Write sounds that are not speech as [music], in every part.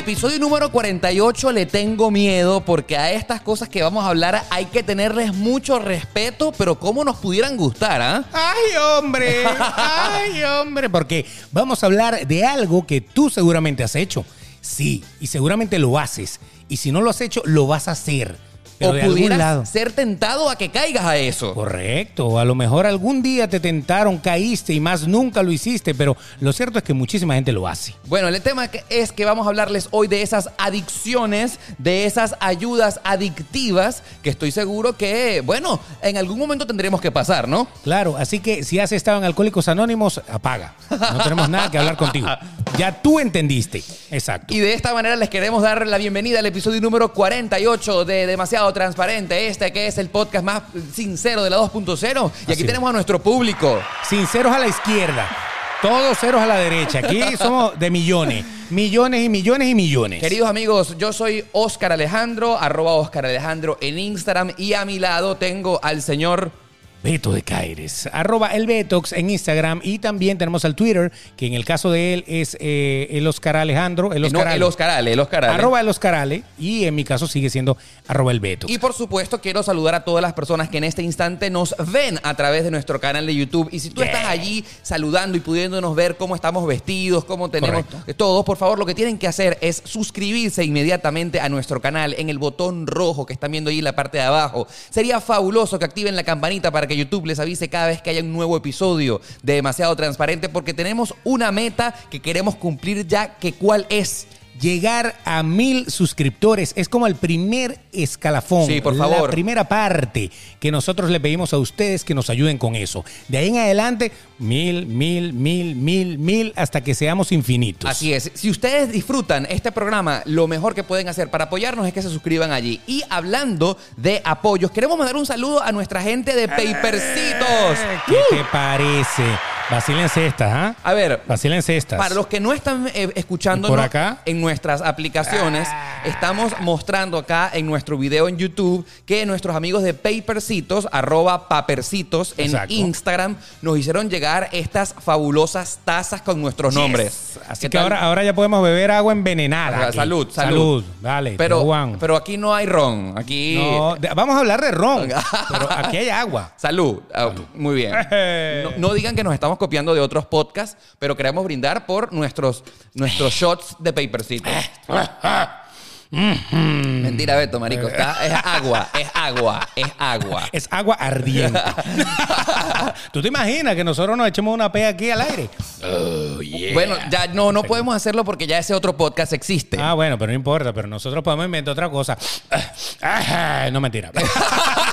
episodio número 48 le tengo miedo porque a estas cosas que vamos a hablar hay que tenerles mucho respeto, pero cómo nos pudieran gustar, ¿ah? Ay, hombre, ay, hombre, porque vamos a hablar de algo que tú seguramente has hecho. Sí, y seguramente lo haces. Y si no lo has hecho, lo vas a hacer. Pero o pudieras lado. ser tentado a que caigas a eso. Correcto, a lo mejor algún día te tentaron, caíste y más nunca lo hiciste, pero lo cierto es que muchísima gente lo hace. Bueno, el tema es que vamos a hablarles hoy de esas adicciones, de esas ayudas adictivas que estoy seguro que, bueno, en algún momento tendremos que pasar, ¿no? Claro, así que si has estado en Alcohólicos Anónimos, apaga. No tenemos nada que hablar contigo. Ya tú entendiste. Exacto. Y de esta manera les queremos dar la bienvenida al episodio número 48 de Demasiado Transparente, este que es el podcast más sincero de la 2.0. Y aquí tenemos a nuestro público. Sinceros a la izquierda, todos ceros a la derecha. Aquí [laughs] somos de millones, millones y millones y millones. Queridos amigos, yo soy Oscar Alejandro, arroba Oscar Alejandro en Instagram y a mi lado tengo al señor... Beto de Caires, arroba el Betox en Instagram y también tenemos al Twitter, que en el caso de él es eh, el Oscar Alejandro, el Oscar no, el. Oscar Ale, el Oscar Ale. Arroba el Oscar Ale y en mi caso sigue siendo arroba el Betox. Y por supuesto quiero saludar a todas las personas que en este instante nos ven a través de nuestro canal de YouTube. Y si tú Yeah. estás allí saludando y pudiéndonos ver cómo estamos vestidos, cómo tenemos Correcto. todo, por favor lo que tienen que hacer es suscribirse inmediatamente a nuestro canal en el botón rojo que están viendo ahí en la parte de abajo. Sería fabuloso que activen la campanita para que YouTube les avise cada vez que haya un nuevo episodio de Demasiado Transparente porque tenemos una meta que queremos cumplir ya, que cuál es. Llegar a mil suscriptores es como el primer escalafón. Sí, por favor. La primera parte que nosotros le pedimos a ustedes que nos ayuden con eso. De ahí en adelante, mil, mil, mil, mil, mil, hasta que seamos infinitos. Así es. Si ustedes disfrutan este programa, lo mejor que pueden hacer para apoyarnos es que se suscriban allí. Y hablando de apoyos, queremos mandar un saludo a nuestra gente de Papercitos. ¿Qué te parece? Vacílense estas, ¿ah? A ver, Vacílense estas. para los que no están eh, escuchando ¿Y por acá? Ah. en nuestras aplicaciones, estamos mostrando acá en nuestro video en YouTube que nuestros amigos de Papercitos, arroba papercitos en Exacto. Instagram, nos hicieron llegar estas fabulosas tazas con nuestros nombres. Así ¿Qué que tal? ahora, ahora ya podemos beber agua envenenada. Salud, salud. Salud, dale. Pero, Juan. pero aquí no hay ron. Aquí. No, vamos a hablar de ron, [laughs] pero aquí hay agua. Salud. Ah, Muy bien. [laughs] No, no digan que nos estamos copiando de otros podcasts, pero queremos brindar por nuestros, nuestros shots de papercito. Mentira, Beto, marico. Está- es agua, es agua, es agua. Es agua ardiente. [laughs] ¿Tú te imaginas que nosotros nos echemos una pea aquí al aire? Bueno, ya no, no podemos hacerlo porque ya ese otro podcast existe. Ah, bueno, pero no importa, pero nosotros podemos inventar otra cosa. [laughs] No, mentira. [laughs]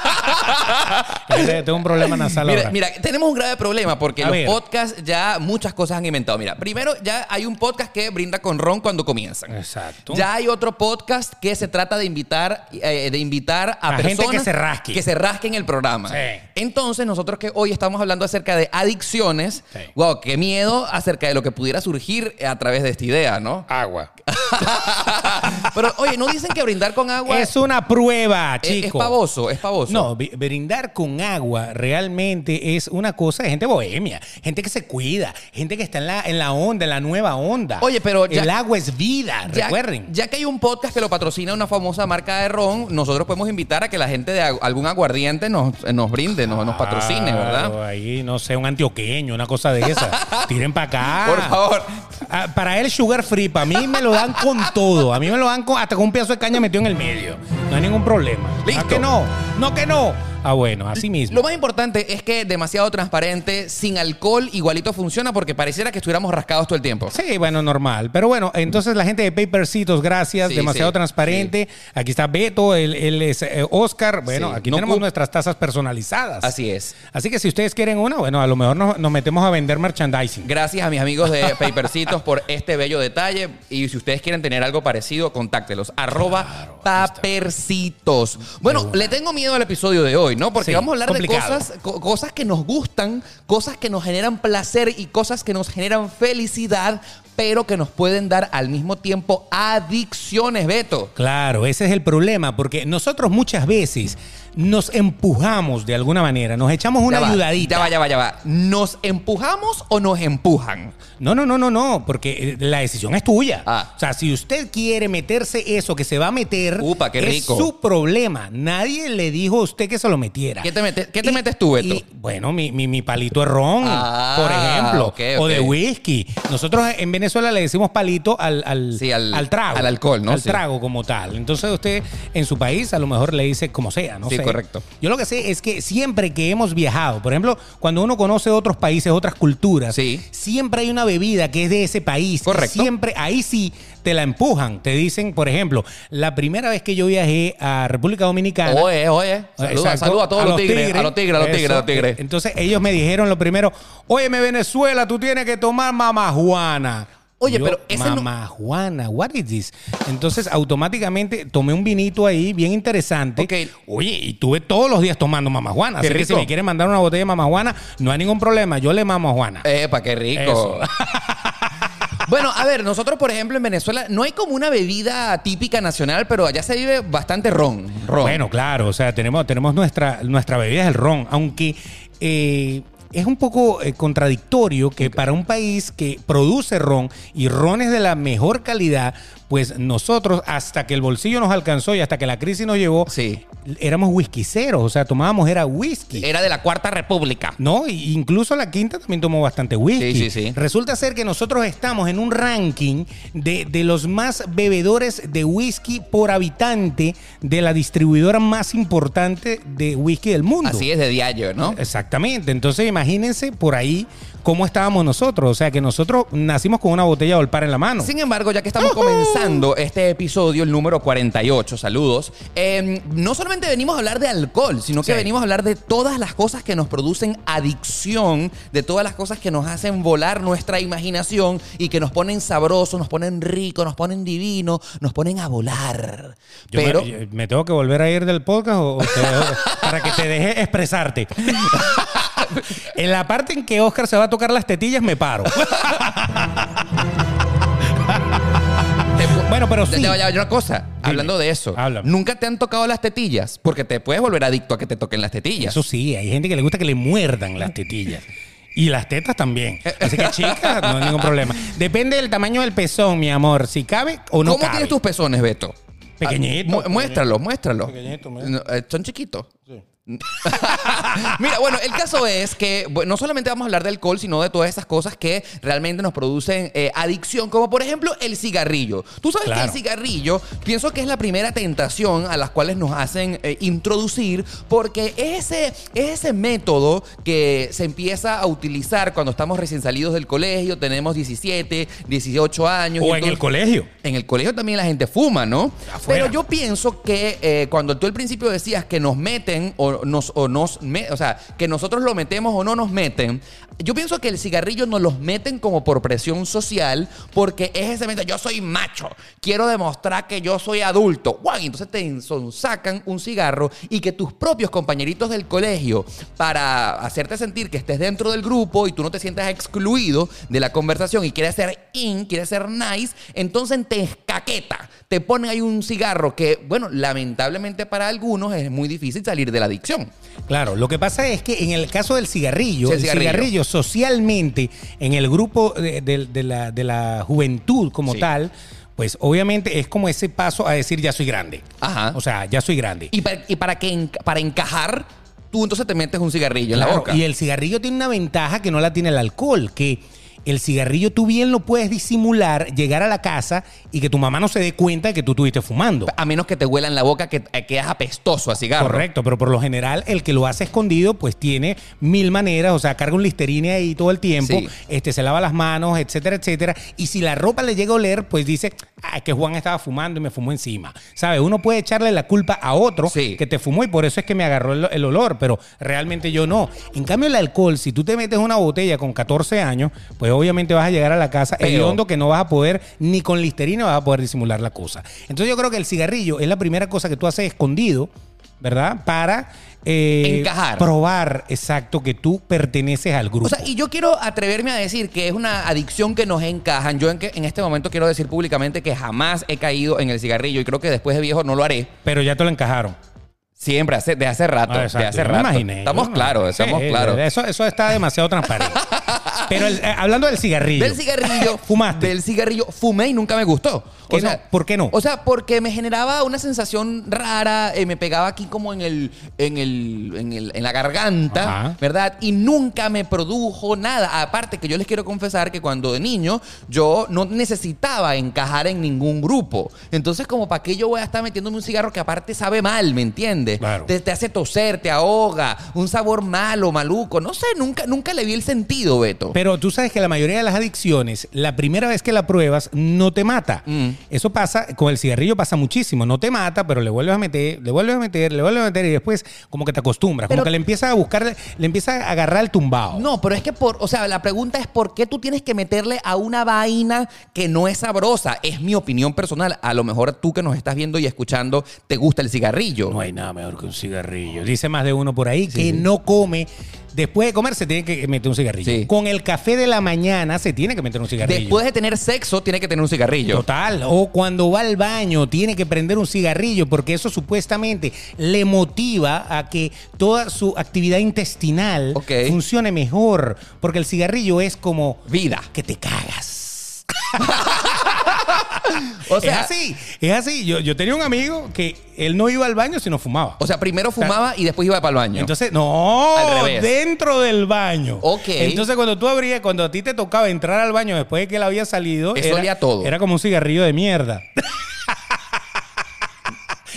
Tengo un problema nasal Mira, ahora. mira, tenemos un grave problema porque A los ver. podcasts ya muchas cosas han inventado. Mira, primero ya hay un podcast que brinda con ron cuando comienzan. Exacto. Ya hay otro podcast que se trata de invitar, eh, de invitar a, A gente personas que se rasque. que se rasquen el programa. Sí. Entonces, nosotros que hoy estamos hablando acerca de adicciones, Sí. wow, qué miedo acerca de lo que pudiera surgir a través de esta idea, ¿no? Agua. [laughs] Pero, oye, ¿no dicen que brindar con agua Es una prueba, es, es chico. pavoso? Es pavoso. No, bi- brindar con agua realmente es una cosa de gente bohemia, gente que se cuida, gente que está en la, en la onda, en la nueva onda. Oye, pero ya- el agua es vida, Ya, recuerden. ya que hay un podcast que lo patrocina una famosa marca de ron, nosotros podemos invitar a que la gente de algún aguardiente nos, nos brinde, nos, nos patrocine, ¿verdad? Ahí, no sé, un antioqueño, una cosa de esa. [laughs] Tiren para acá. Por favor. Ah, para él, sugar free, para mí me lo dan con todo. A mí me lo dan con, hasta con un pedazo de caña metido en el medio. No hay ningún problema. Listo. ¿A que no? No que no. Ah, bueno, así mismo. Lo más importante es que demasiado transparente, sin alcohol, igualito funciona porque pareciera que estuviéramos rascados todo el tiempo. Sí, bueno, normal. Pero bueno, entonces la gente de Papercitos, gracias. Sí, demasiado sí, transparente. Aquí está Beto, él, él es eh, Oscar. Bueno, aquí no tenemos nuestras tazas personalizadas. Así es. Así que si ustedes quieren una, bueno, a lo mejor nos, nos metemos a vender merchandising. Gracias a mis amigos de [laughs] Papercitos por este bello detalle. Y si ustedes quieren tener algo parecido, contáctelos. Arroba Papercitos. Bueno, le tengo miedo al episodio de hoy, ¿no? Porque Sí, vamos a hablar complicado. de cosas, co- cosas que nos gustan, cosas que nos generan placer y cosas que nos generan felicidad. pero que nos pueden dar al mismo tiempo adicciones, Beto. Claro, ese es el problema, porque nosotros muchas veces nos empujamos de alguna manera, nos echamos una Ya va, ayudadita. Ya va, ya va, ya va. ¿Nos empujamos o nos empujan? No, no, no, no, no, porque eh, la decisión es tuya. Ah. O sea, si usted quiere meterse eso que se va a meter, Upa, qué es su problema. Nadie le dijo a usted que se lo metiera. ¿Qué te metes- qué te metes tú, Beto? y, bueno, mi, mi- mi palito de ron, Ah, por ejemplo, o de whisky. Nosotros en Venezuela le decimos palito al, al, Sí, al- trago. al alcohol, ¿no? Al Sí. trago como tal. Entonces usted en su país a lo mejor le dice como sea, no Sí, sé. Correcto. Yo lo que sé es que siempre que hemos viajado, por ejemplo, cuando uno conoce otros países, otras culturas, Sí. siempre hay una bebida que es de ese país. Correcto. Siempre, ahí sí te la empujan. Te dicen, por ejemplo, la primera vez que yo viajé a República Dominicana. Oye, oye. Saluda, a todos los tigres, A los tigres, a los tigres, a los tigres. Entonces ellos me dijeron lo primero, óyeme Venezuela, tú tienes que tomar mamajuana. Oye, Yo, pero ese no- mamajuana, what is this? Entonces automáticamente tomé un vinito ahí bien interesante. Oye, y tuve todos los días tomando mamajuana. Qué Así que si rico. me quieren mandar una botella de mamajuana, no hay ningún problema. Yo le mamo a Juana. Epa, qué rico. [laughs] Bueno, a ver, nosotros, por ejemplo, en Venezuela no hay como una bebida típica nacional, pero allá se vive bastante ron. ron. Bueno, claro, o sea, tenemos, tenemos nuestra, nuestra bebida es el ron, aunque eh, es un poco eh, contradictorio que para un país que produce ron y rones de la mejor calidad, pues nosotros, hasta que el bolsillo nos alcanzó y hasta que la crisis nos llevó, Sí. éramos whiskyceros, o sea, tomábamos era whisky. Era de la Cuarta República. No, y incluso la quinta también tomó bastante whisky. Sí, sí, sí. Resulta ser que nosotros estamos en un ranking de, de los más bebedores de whisky por habitante de la distribuidora más importante de whisky del mundo. Así es de diario, ¿no? Exactamente. Entonces imagínense por ahí cómo estábamos nosotros. O sea que nosotros nacimos con una botella de Olpar en la mano. Sin embargo, ya que estamos comenzando este episodio, el número 48, saludos, eh, no solamente venimos a hablar de alcohol, sino que Sí. venimos a hablar de todas las cosas que nos producen adicción, de todas las cosas que nos hacen volar nuestra imaginación y que nos ponen sabrosos, nos ponen ricos, nos ponen divinos, nos ponen a volar. Yo Pero... me, yo- ¿me tengo que volver a ir del podcast o, o te dejo- [laughs] para que te deje expresarte? [laughs] en la parte en que Oscar se va a tocar las tetillas, me paro. [laughs] bueno, pero sí. te voy a decir una cosa, hablando de eso. háblame. Nunca te han tocado las tetillas, porque te puedes volver adicto a que te toquen las tetillas. Eso sí, hay gente que le gusta que le muerdan las tetillas. Y las tetas también. Así que, chicas, no hay ningún problema. Depende del tamaño del pezón, mi amor. Si cabe o no ¿Cómo cabe. tienes tus pezones, Beto? Pequeñito. Ah, mu- muéstralo, muéstralo. Pequeñito, mira. No, eh, Son chiquitos. [laughs] Mira, bueno, el caso es que bueno, no solamente vamos a hablar de alcohol, sino de todas esas cosas que realmente nos producen eh, adicción, como por ejemplo el cigarrillo. Tú sabes que el cigarrillo, pienso que es la primera tentación a las cuales nos hacen eh, introducir, porque es ese, es ese método que se empieza a utilizar cuando estamos recién salidos del colegio, tenemos 17, 18 años. y O en entonces- el colegio. en el colegio también la gente fuma, ¿no? Afuera. Pero yo pienso que eh, cuando tú al principio decías que nos meten o o nos me- o sea, que nosotros lo metemos o no nos meten, yo pienso que el cigarrillo nos los meten como por presión social porque es ese momento, yo soy macho, quiero demostrar que yo soy adulto. Y entonces te sacan un cigarro y que tus propios compañeritos del colegio, para hacerte sentir que estés dentro del grupo y tú no te sientas excluido de la conversación y quieres ser in, quieres ser nice, entonces te escaqueta, te ponen ahí un cigarro que, bueno, lamentablemente para algunos es muy difícil salir de la adicción. Claro, lo que pasa es que en el caso del cigarrillo, Sí, el cigarrillo. cigarrillo. socialmente en el grupo de, de- de la, de la juventud como Sí. tal, pues obviamente es como ese paso a decir ya soy grande. Ajá. O sea, ya soy grande. Y para, y para que para encajar, tú entonces te metes un cigarrillo en la boca. Y el cigarrillo tiene una ventaja que no la tiene el alcohol, que el cigarrillo tú bien lo puedes disimular, llegar a la casa y que tu mamá no se dé cuenta de que tú estuviste fumando. A menos que te huela en la boca que eh, quedas apestoso a cigarro. Correcto, pero por lo general el que lo hace escondido pues tiene mil maneras, o sea, carga un listerine ahí todo el tiempo, Sí. este se lava las manos, etcétera, etcétera, y si la ropa le llega a oler, pues dice, ah, es que Juan estaba fumando y me fumó encima. ¿Sabes? Uno puede echarle la culpa a otro Sí. que te fumó y por eso es que me agarró el, el olor, pero realmente yo no. En cambio el alcohol, si tú te metes una botella con 14 años, pues obviamente vas a llegar a la casa Pero- hediondo que no vas a poder ni con listerina vas a poder disimular la cosa. Entonces yo creo que el cigarrillo es la primera cosa que tú haces escondido ¿verdad? Para eh, Encajar. probar, exacto, que tú perteneces al grupo. O sea, y yo quiero atreverme a decir que es una adicción que nos encajan. Yo en, que, en este momento quiero decir públicamente que jamás he caído en el cigarrillo y creo que después de viejo no lo haré. Pero ya te lo encajaron. Siempre, hace, de hace rato. Ah, de hace rato. imaginé, estamos claros, estamos Sí, claros. Eso, eso está demasiado transparente. [laughs] Pero el- eh, hablando del cigarrillo. Del cigarrillo. [laughs] Fumaste. Del cigarrillo fumé y nunca me gustó. ¿Qué no? ¿Por qué no? O sea, porque me generaba una sensación rara, eh, me pegaba aquí como en el, en el, en el, en la garganta, Ajá. ¿verdad? Y nunca me produjo nada. Aparte que yo les quiero confesar que cuando de niño yo no necesitaba encajar en ningún grupo. Entonces, como para qué yo voy a estar metiéndome un cigarro que aparte sabe mal, ¿me entiendes? Claro. Te, te hace toser, te ahoga, un sabor malo, maluco. No sé, nunca, nunca le vi el sentido, Beto. Pero tú sabes que la mayoría de las adicciones, la primera vez que la pruebas, no te mata. Mm. Eso pasa, con el cigarrillo pasa muchísimo. No te mata, pero le vuelves a meter, le vuelves a meter, le vuelves a meter y después como que te acostumbras. Pero- como que le empiezas a buscar, le empiezas a agarrar el tumbao. No, pero es que por, o sea, la pregunta es por qué tú tienes que meterle a una vaina que no es sabrosa. Es mi opinión personal. A lo mejor tú que nos estás viendo y escuchando te gusta el cigarrillo. No hay nada mejor que un cigarrillo. Dice más de uno por ahí que no come. Después de comer se tiene que meter un cigarrillo. Sí. Con el café de la mañana se tiene que meter un cigarrillo. Después de tener sexo, tiene que tener un cigarrillo. Total. O cuando va al baño tiene que prender un cigarrillo porque eso supuestamente le motiva a que toda su actividad intestinal funcione mejor. Porque el cigarrillo es como Vida. que te cagas. [laughs] [laughs] O sea, es así, es así. Yo, yo tenía un amigo que él no iba al baño si no fumaba. O sea, primero fumaba y después iba para el baño. Entonces, no, Al revés. dentro del baño. Ok. Entonces, cuando tú abrías, cuando a ti te tocaba entrar al baño después de que él había salido, Eso era, olía todo. era como un cigarrillo de mierda. [laughs]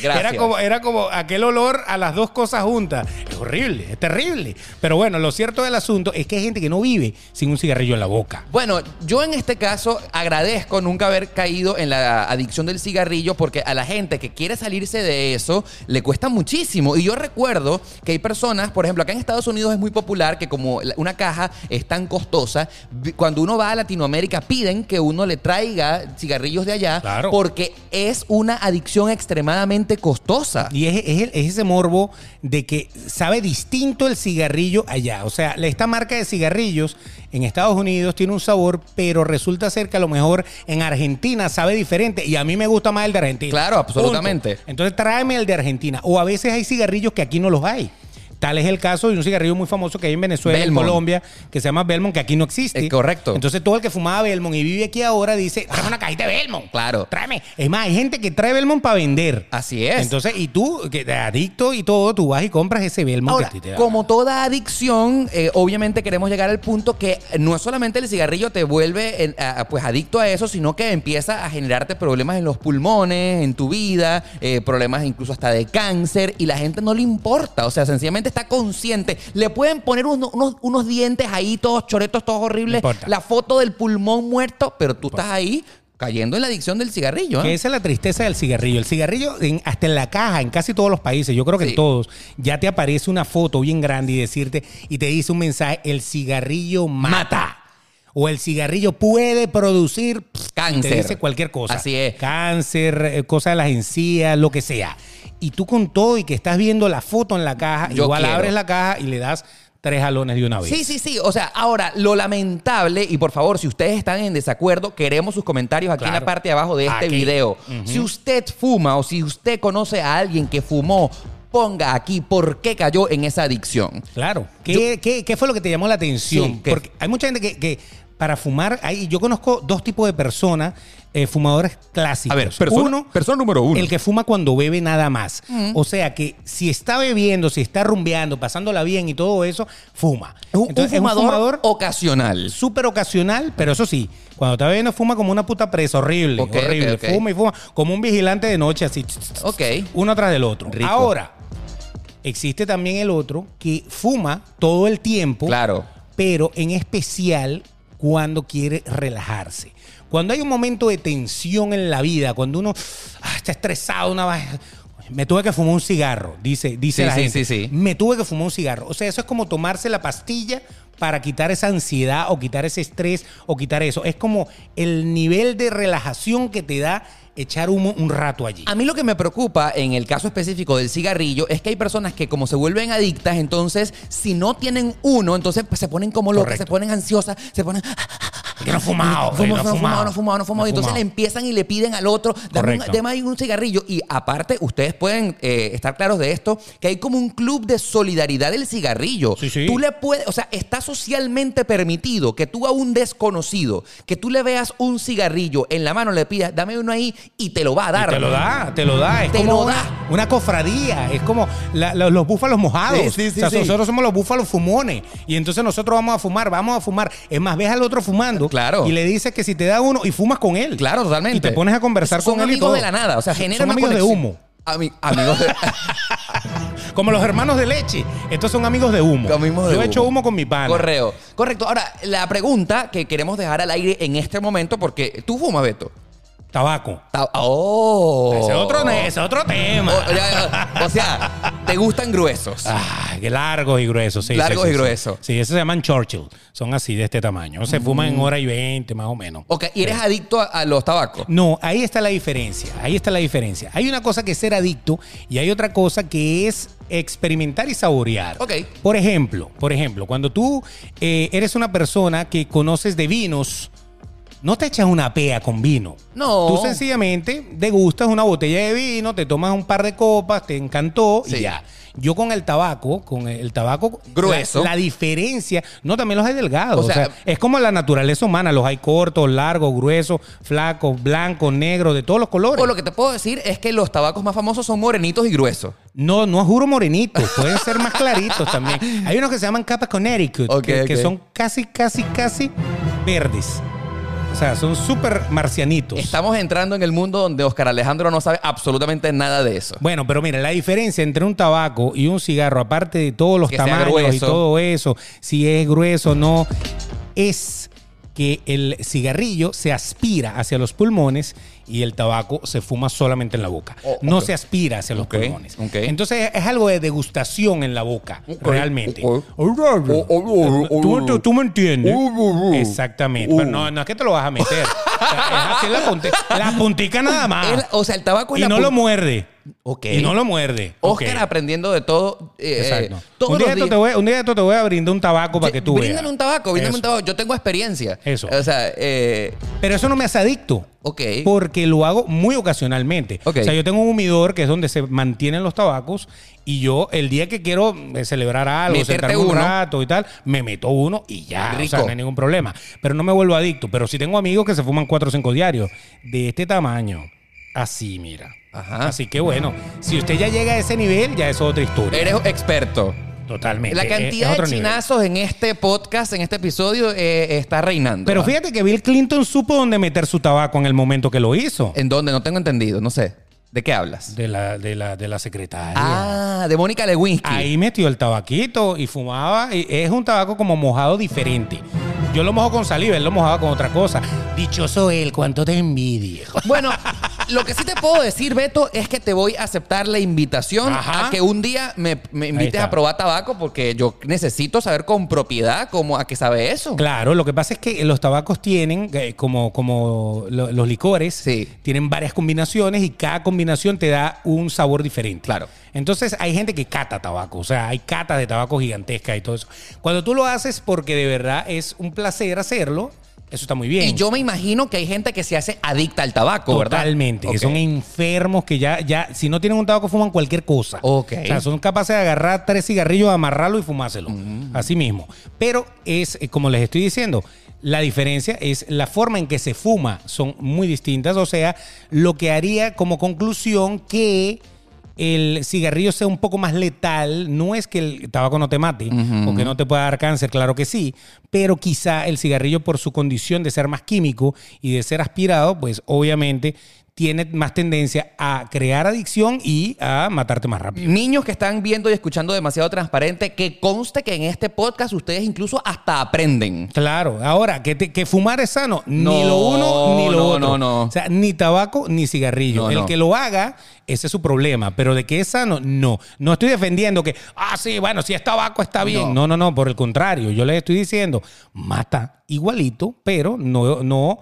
Gracias. Era como, era como aquel olor a las dos cosas juntas. Es horrible, es terrible. Pero bueno, lo cierto del asunto es que hay gente que no vive sin un cigarrillo en la boca. Bueno, yo en este caso agradezco nunca haber caído en la adicción del cigarrillo porque a la gente que quiere salirse de eso le cuesta muchísimo. Y yo recuerdo que hay personas, por ejemplo, acá en Estados Unidos es muy popular que como una caja es tan costosa, cuando uno va a Latinoamérica piden que uno le traiga cigarrillos de allá Claro. porque es una adicción extremadamente costosa. Y es, es ese morbo de que sabe distinto el cigarrillo allá. O sea, esta marca de cigarrillos en Estados Unidos tiene un sabor, pero resulta ser que a lo mejor en Argentina sabe diferente. Y a mí me gusta más el de Argentina. Claro, absolutamente. Punto. Entonces tráeme el de Argentina. O a veces hay cigarrillos que aquí no los hay. Tal es el caso de un cigarrillo muy famoso que hay en Venezuela, Belmont. en Colombia, que se llama Belmont, que aquí no existe. Es correcto. Entonces todo el que fumaba Belmont y vive aquí ahora dice, tráeme una cajita de Belmont. Claro. Tráeme. Es más, hay gente que trae Belmont para vender. Así es. Entonces, y tú, que eres adicto y todo, tú vas y compras ese Belmont Ahora, que te da. como toda adicción, eh, obviamente queremos llegar al punto que no es solamente el cigarrillo te vuelve eh, pues adicto a eso, sino que empieza a generarte problemas en los pulmones, en tu vida, eh, problemas incluso hasta de cáncer, y la gente no le importa, o sea, sencillamente está consciente. Le pueden poner uno- unos, unos dientes ahí todos choretos, todos horribles, la foto del pulmón muerto, pero tú estás ahí cayendo en la adicción del cigarrillo. ¿eh? Que esa es la tristeza del cigarrillo. El cigarrillo, en- hasta en la caja, en casi todos los países, yo creo que Sí. en todos, ya te aparece una foto bien grande y decirte, y te dice un mensaje, el cigarrillo mata. Mata. O el cigarrillo puede producir pff, Cáncer. Te dice cualquier cosa. Así es. Cáncer, eh, cosa de las encías, lo que sea. Y tú con todo y que estás viendo la foto en la caja, Yo igual quiero. abres la caja y le das tres jalones de una vez. Sí, sí, sí. O sea, ahora, lo lamentable, y por favor, si ustedes están en desacuerdo, queremos sus comentarios aquí en la parte de abajo de este Aquí. video. Si usted fuma o si usted conoce a alguien que fumó, ponga aquí por qué cayó en esa adicción. Claro. ¿Qué, qué- qué fue lo que te llamó la atención? Porque hay mucha gente que, que para fumar, hay, yo conozco dos tipos de personas, eh, fumadores clásicos. A ver, persona- uno, persona número uno. El que fuma cuando bebe nada más. O sea que si está bebiendo, si está rumbeando, pasándola bien y todo eso, fuma. Un, un Entonces, es fumador, ocasional. súper ocasional, pero eso sí, cuando está bebiendo fuma como una puta presa, horrible, horrible. Fuma y fuma como un vigilante de noche, así, Ok. uno tras del otro. Rico. Ahora, existe también el otro que fuma todo el tiempo, Claro. pero en especial cuando quiere relajarse. Cuando hay un momento de tensión en la vida, cuando uno ah, está estresado, una me tuve que fumar un cigarro, dice, dice Sí, la sí, gente. sí, sí. Me tuve que fumar un cigarro. O sea, eso es como tomarse la pastilla para quitar esa ansiedad o quitar ese estrés o quitar eso. Es como el nivel de relajación que te da echar humo un rato allí. A mí lo que me preocupa en el caso específico del cigarrillo es que hay personas que como se vuelven adictas, entonces si no tienen uno, entonces pues, se ponen como locas, Correcto. se ponen ansiosas, se ponen... Que no he fumado, Fumo, no, fumado, no fumado, no fumado. No he Entonces fumado. le empiezan y le piden al otro, dame, un, dame ahí un cigarrillo. Y aparte, ustedes pueden eh, estar claros de esto, que hay como un club de solidaridad del cigarrillo. Sí, sí. Tú le puedes, o sea, está socialmente permitido que tú a un desconocido, que tú le veas un cigarrillo en la mano, le pidas, dame uno ahí y te lo va a Y dar. te lo da, te lo da. Es Te como lo da. una cofradía. Es como la- la- los búfalos mojados. Sí, sí, sí, o sea, nosotros somos los búfalos fumones. Y entonces nosotros vamos a fumar, vamos a fumar. Es más, ves al otro fumando. Claro. Y le dices que si te da uno y fumas con él. Claro, totalmente. Y te pones a conversar Son con él y amigos de la nada, o sea, genera Son amigos de humo. Ami- amigos de... [laughs] Como los hermanos de leche. Estos son amigos de humo. De Yo he hecho humo. humo con mi pana. Correo. Correcto. Ahora, la pregunta que queremos dejar al aire en este momento, porque tú fumas, Beto. Tabaco. Ta- Oh. Ese es otro, ese es otro tema. O, ya, o sea, te gustan gruesos. Ah, que largos y gruesos, sí. Largos sí, y sí, gruesos. Sí, esos se llaman Churchill. Son así, de este tamaño. Se fuman en hora y 20, más o menos. Ok, y eres adicto a, a los tabacos. No, ahí está la diferencia. Ahí está la diferencia. Hay una cosa que es ser adicto y hay otra cosa que es experimentar y saborear. Ok. Por ejemplo, por ejemplo, cuando tú eh, eres una persona que conoces de vinos, no te echas una pea con vino. No. Tú sencillamente degustas una botella de vino, te tomas un par de copas, te encantó Sí. y ya. Yo con el tabaco, con el tabaco Grueso. La, la diferencia, no, también los hay delgados. O O sea, es como la naturaleza humana, los hay cortos, largos, gruesos, flacos, blancos, negros, de todos los colores. O lo que te puedo decir es que los tabacos más famosos son morenitos y gruesos. No, no juro morenitos, pueden ser más claritos también. [laughs] Hay unos que se llaman Capa Connecticut, Ok, que, son casi, casi, casi verdes. O sea, son súper marcianitos. Estamos entrando en el mundo donde Oscar Alejandro no sabe absolutamente nada de eso. Bueno, pero mira, la diferencia entre un tabaco y un cigarro, aparte de todos los Que tamaños y todo eso, si es grueso o no, es que el cigarrillo se aspira hacia los pulmones y el tabaco se fuma solamente en la boca. Oh, no se aspira hacia los pulmones. Entonces es algo de degustación en la boca, realmente. ¿Tú, tú- tú me entiendes? Oh, oh. Exactamente. Pero no, no es que te lo vas a meter. [laughs] O sea, es así la, punti- la puntica nada más. O sea, el tabaco es y la no lo muerde. Ok. Y no lo muerde. Oscar Ok. aprendiendo de todo. eh, Exacto. todos un, día los días. te voy, un día de esto te voy a brindar un tabaco para que tú Bríndame veas. un tabaco, bríndame Eso. un tabaco. Yo tengo experiencia. Eso. O sea, eh, Pero eso no me hace adicto. ok. Porque lo hago muy ocasionalmente. Ok. O sea, yo tengo un humidor que es donde se mantienen los tabacos y yo el día que quiero eh, celebrar algo, sentarme un rato y tal, me meto uno y ya. Rico. O sea, no hay ningún problema. Pero no me vuelvo adicto. Pero sí tengo amigos que se fuman cuatro o cinco diarios de este tamaño. Así, mira. Ajá. Así que bueno, si usted ya llega a ese nivel, ya es otra historia. Eres experto. Totalmente. La es cantidad de nivel. chinazos en este podcast, en este episodio, eh, está reinando. Pero fíjate que Bill Clinton supo dónde meter su tabaco en el momento que lo hizo. ¿En dónde? No tengo entendido, no sé. ¿De qué hablas? De la, de la, de la secretaria. Ah, de Mónica Lewinsky. Ahí metió el tabaquito y fumaba. Y es un tabaco como mojado diferente. Yo lo mojo con saliva, él lo mojaba con otra cosa. Dichoso él, cuánto te envidia. Bueno, lo que sí te puedo decir, Beto, es que te voy a aceptar la invitación Ajá. a que un día me, me invites a probar tabaco porque yo necesito saber con propiedad cómo a qué sabe eso. Claro, lo que pasa es que los tabacos tienen, eh, como, como lo- los licores, Sí. tienen varias combinaciones y cada combinación te da un sabor diferente. Claro. Entonces hay gente que cata tabaco, o sea, hay catas de tabaco gigantescas y todo eso. Cuando tú lo haces porque de verdad es un placer hacerlo, eso está muy bien. Y yo me imagino que hay gente que se hace adicta al tabaco, ¿verdad? Totalmente, que son enfermos que ya, ya, si no tienen un tabaco, fuman cualquier cosa. Ok. O sea, son capaces de agarrar tres cigarrillos, amarrarlo y fumárselo. Así mismo. Pero es, eh, como les estoy diciendo, la diferencia es la forma en que se fuma son muy distintas. O sea, lo que haría como conclusión que el cigarrillo sea un poco más letal, no es que el tabaco no te mate o que no te pueda dar cáncer, claro que sí, pero quizá el cigarrillo por su condición de ser más químico y de ser aspirado, pues obviamente tiene más tendencia a crear adicción y a matarte más rápido. Niños que están viendo y escuchando demasiado transparente, que conste que en este podcast ustedes incluso hasta aprenden. Claro, ahora, que, te- que fumar es sano, No, ni lo uno ni lo no, otro. no, no. O sea, ni tabaco ni cigarrillo. No, El que lo haga, ese es su problema. Pero de que es sano, no. No estoy defendiendo que, ah, sí, bueno, si es tabaco está bien. No, no, no, por el contrario. Yo les estoy diciendo, mata igualito, pero no, no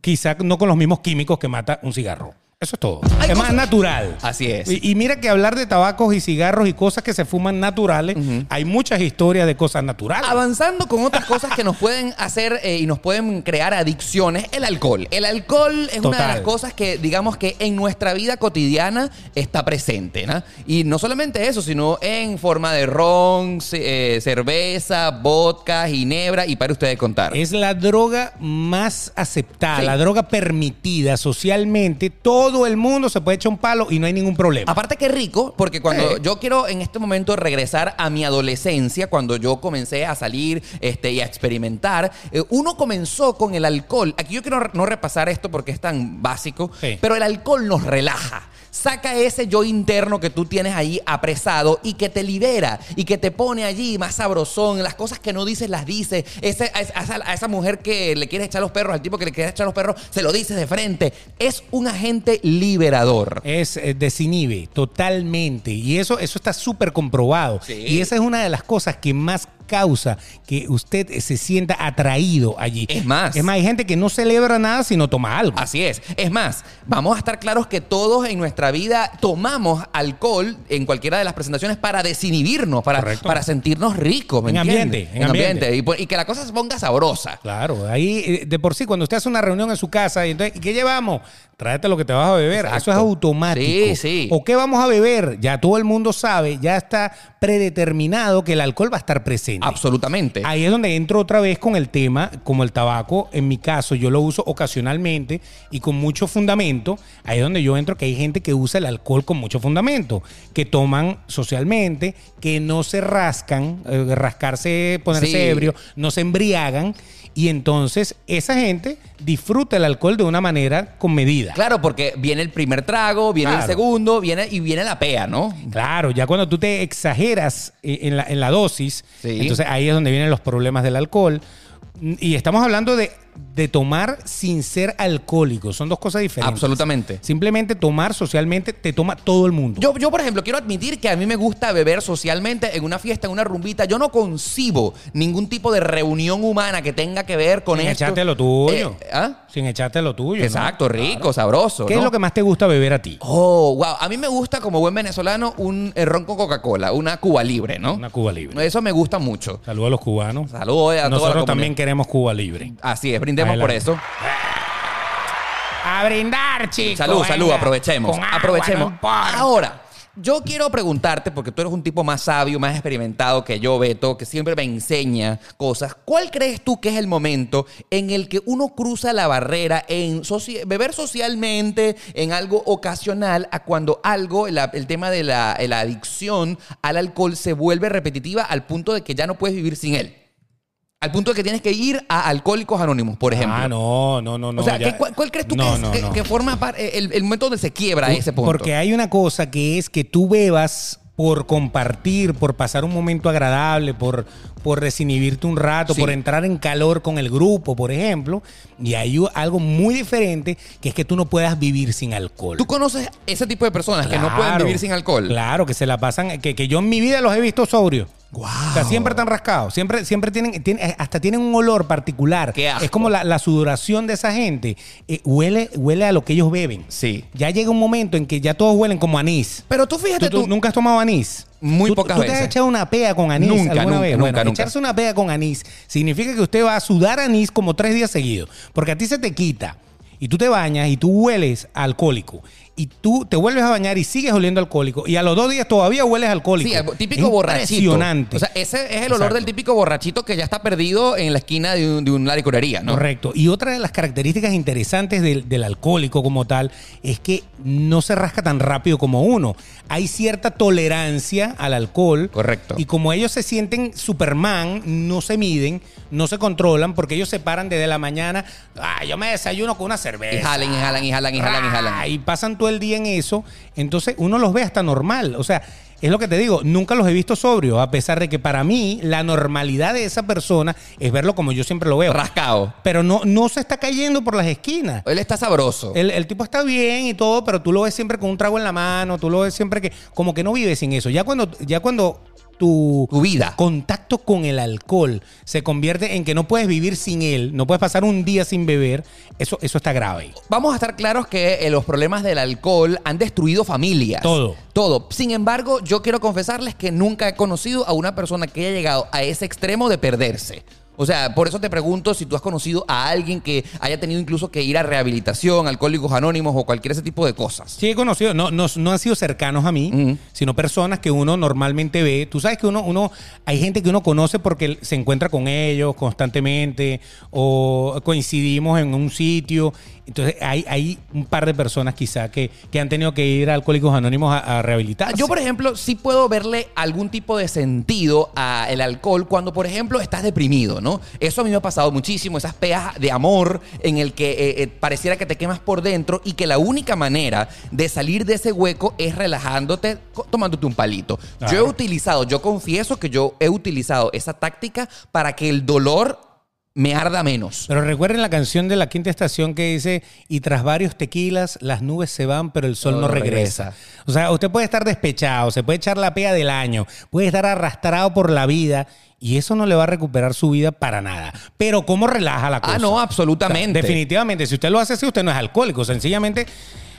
quizá no con los mismos químicos que mata un cigarro. Eso es todo. Hay es más natural. Así es. Y, y mira que hablar de tabacos y cigarros y cosas que se fuman naturales, hay muchas historias de cosas naturales. Avanzando con otras cosas que nos pueden hacer eh, y nos pueden crear adicciones, el alcohol. El alcohol es una de las cosas que, digamos que en nuestra vida cotidiana está presente, ¿no? Y no solamente eso, sino en forma de ron, eh, cerveza, vodka, ginebra y para ustedes contar. Es la droga más aceptada, Sí. la droga permitida socialmente. Todo el mundo se puede echar un palo y no hay ningún problema. Aparte que rico, porque cuando Sí. yo quiero en este momento regresar a mi adolescencia, cuando yo comencé a salir este, y a experimentar, eh, uno comenzó con el alcohol. Aquí yo quiero no repasar esto porque es tan básico, Sí. pero el alcohol nos relaja. Saca ese yo interno que tú tienes ahí apresado y que te libera y que te pone allí más sabrosón. Las cosas que no dices las dices. Ese- a, esa, a esa mujer que le quieres echar los perros, al tipo que le quieres echar los perros, se lo dices de frente. Es un agente liberador. Es eh, desinhibe totalmente. Y eso, eso está súper comprobado. Sí. Y esa es una de las cosas que más causa que usted se sienta atraído allí. Es más. Es más, hay gente que no celebra nada si no toma algo. Así es. Es más, vamos a estar claros que todos en nuestra vida tomamos alcohol en cualquiera de las presentaciones para desinhibirnos, para, Correcto. para sentirnos ricos, ¿me En ambiente, en ambiente. Y, por- y que la cosa se ponga sabrosa. Claro, ahí eh, de por sí, cuando usted hace una reunión en su casa, y entonces, ¿y ¿qué llevamos? Tráete lo que te vas a beber. Exacto. Eso es automático. Sí, sí. ¿O qué vamos a beber? Ya todo el mundo sabe, ya está predeterminado que el alcohol va a estar presente. Absolutamente. Ahí es donde entro otra vez con el tema, como el tabaco, en mi caso yo lo uso ocasionalmente y con mucho fundamento. Ahí es donde yo entro que hay gente que usa el alcohol con mucho fundamento, que toman socialmente, que no se rascan, eh, rascarse, ponerse Sí. ebrio, no se embriagan. Y entonces esa gente disfruta el alcohol de una manera con medida. Claro, porque viene el primer trago, viene el segundo, viene y viene la pea, ¿no? Claro, ya cuando tú te exageras eh, en la, en la dosis, Sí. entonces ahí es donde vienen los problemas del alcohol. Y estamos hablando de, de tomar sin ser alcohólico. Son dos cosas diferentes. Absolutamente. Simplemente tomar socialmente te toma todo el mundo. Yo, yo, por ejemplo, quiero admitir que a mí me gusta beber socialmente en una fiesta, en una rumbita. Yo no concibo ningún tipo de reunión humana que tenga que ver con sin esto. echarte lo tuyo. Eh, ¿ah? Sin echarte lo tuyo. ¿no? Exacto, rico, sabroso. ¿Qué ¿no? es lo que más te gusta beber a ti? Oh, wow. A mí me gusta, como buen venezolano, un eh, ron con Coca-Cola, una Cuba libre, ¿no? Una Cuba libre. Eso me gusta mucho. Saludos a los cubanos. Saludos a toda la Nosotros también queremos Cuba libre. Así es, brindemos por eso. A brindar, chicos. Salud, salud, aprovechemos. Con agua, aprovechemos. no. Ahora, yo quiero preguntarte, porque tú eres un tipo más sabio, más experimentado que yo, Beto, que siempre me enseña cosas. ¿Cuál crees tú que es el momento en el que uno cruza la barrera en soci- beber socialmente, en algo ocasional, a cuando algo, el tema de la, la adicción al alcohol se vuelve repetitiva al punto de que ya no puedes vivir sin él? Al punto de que tienes que ir a Alcohólicos Anónimos, por ejemplo. Ah, no, no, no, no. o sea, ya- ¿qué- cuál, cuál crees tú No, que, es- no, que- no. que forma par- el, el momento donde se quiebra ese punto? Porque hay una cosa que es que tú bebas por compartir, por pasar un momento agradable, por, por desinhibirte un rato, Sí. por entrar en calor con el grupo, por ejemplo. Y hay algo muy diferente que es que tú no puedas vivir sin alcohol. ¿Tú conoces ese tipo de personas que no pueden vivir sin alcohol? Claro, que se la pasan, que, que yo en mi vida los he visto sobrios. Wow. O sea, siempre están rascados, siempre, siempre tienen, tienen- hasta tienen un olor particular. Qué asco. Es como la, la sudoración de esa gente. eh, huele, huele a lo que ellos beben. Sí. Ya llega un momento en que ya todos huelen como anís. Pero tú fíjate, ¿Tú, tú tú, nunca has tomado anís? Muy ¿Tú- pocas ¿Tú te has veces. echado una pea con anís Nunca, alguna nunca, vez? nunca, bueno, nunca. echarse una pea con anís significa que usted va a sudar anís como tres días seguidos. Porque a ti se te quita. Y tú te bañas y tú hueles alcohólico. Y tú te vuelves a bañar y sigues oliendo alcohólico. Y a los dos días todavía hueles alcohólico. Sí, el típico Es borrachito. Impresionante. O sea, ese es el olor Exacto. del típico borrachito que ya está perdido en la esquina de un, de un laricorería, ¿no? Correcto. Y otra de las características interesantes del, del alcohólico como tal es que no se rasca tan rápido como uno. Hay cierta tolerancia al alcohol. Correcto. Y como ellos se sienten Superman, no se miden, no se controlan, porque ellos se paran desde la mañana. Ah, yo me desayuno con una cerveza. Y jalan, y jalan, y jalan, y jalan, y Ah, jalan. y pasan todo el día en eso. Entonces uno los ve hasta normal. O sea, es lo que te digo, nunca los he visto sobrios, a pesar de que para mí la normalidad de esa persona es verlo como yo siempre lo veo. Rascado. Pero no, no se está cayendo por las esquinas. Él está sabroso. El, el tipo está bien y todo, pero tú lo ves siempre con un trago en la mano, tú lo ves siempre que como que no vive sin eso. Ya cuando, ya cuando tu, Tu vida. contacto con el alcohol se convierte en que no puedes vivir sin él, no puedes pasar un día sin beber, eso, eso está grave. Vamos a estar claros que eh, los problemas del alcohol han destruido familias. Todo. Todo. Sin embargo, yo quiero confesarles que nunca he conocido a una persona que haya llegado a ese extremo de perderse. O sea, por eso te pregunto si tú has conocido a alguien que haya tenido incluso que ir a rehabilitación, alcohólicos anónimos o cualquier ese tipo de cosas. Sí, he conocido, no, no, no han sido cercanos a mí, sino personas que uno normalmente ve. Tú sabes que uno, uno, hay gente que uno conoce porque se encuentra con ellos constantemente o coincidimos en un sitio. Entonces hay, hay un par de personas quizá que, que han tenido que ir a Alcohólicos Anónimos a, a rehabilitarse. Yo, por ejemplo, sí puedo verle algún tipo de sentido al alcohol cuando, por ejemplo, estás deprimido, ¿no? Eso a mí me ha pasado muchísimo, esas peas de amor en el que eh, eh, pareciera que te quemas por dentro y que la única manera de salir de ese hueco es relajándote, tomándote un palito. Yo he utilizado, yo confieso que yo he utilizado esa táctica para que el dolor me arda menos. Pero recuerden la canción de la quinta estación que dice, y tras varios tequilas las nubes se van, pero el sol No no, regresa. regresa. O sea, usted puede estar despechado, se puede echar la pea del año, puede estar arrastrado por la vida y eso no le va a recuperar su vida para nada. Pero ¿cómo relaja la cosa? Ah, no, absolutamente. O sea, definitivamente, si usted lo hace así, usted no es alcohólico, sencillamente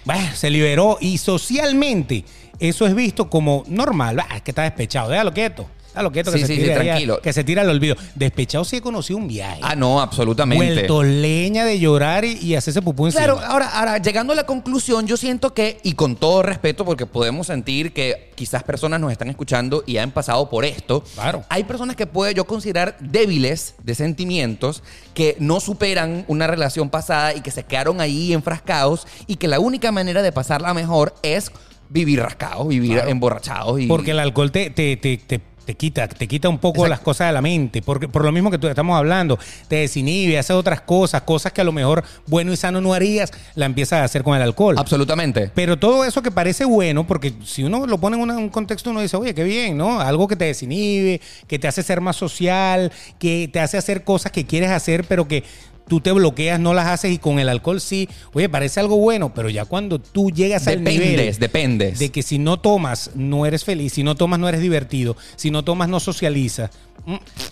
bah, se liberó y socialmente eso es visto como normal, bah, es que está despechado, déjalo quieto. Déjalo quieto, que, Sí, se sí, tire sí, tranquilo. que se tira al olvido. Despechado sí he conocido un viaje. Ah, no, absolutamente. Vuelto leña de llorar y, y hacerse pupú encima. Claro, ahora, ahora, llegando a la conclusión, yo siento que, y con todo respeto, porque podemos sentir que quizás personas nos están escuchando y han pasado por esto, Claro. hay personas que puedo yo considerar débiles de sentimientos, que no superan una relación pasada y que se quedaron ahí enfrascados y que la única manera de pasarla mejor es vivir rascados, vivir Claro. emborrachados. Y... Porque el alcohol te, te, te, te, te quita, te quita un poco Exacto. las cosas de la mente. Porque, por lo mismo que tú estamos hablando, te desinhibe, hace otras cosas, cosas que a lo mejor bueno y sano no harías, la empiezas a hacer con el alcohol. Absolutamente. Pero todo eso que parece bueno, porque si uno lo pone en una- un contexto, uno dice, oye, qué bien, ¿no? Algo que te desinhibe, que te hace ser más social, que te hace hacer cosas que quieres hacer, pero que tú te bloqueas, no las haces y con el alcohol sí, oye, parece algo bueno, pero ya cuando tú llegas al nivel Dependes, dependes. de que si no tomas no eres feliz, si no tomas no eres divertido, si no tomas no socializas,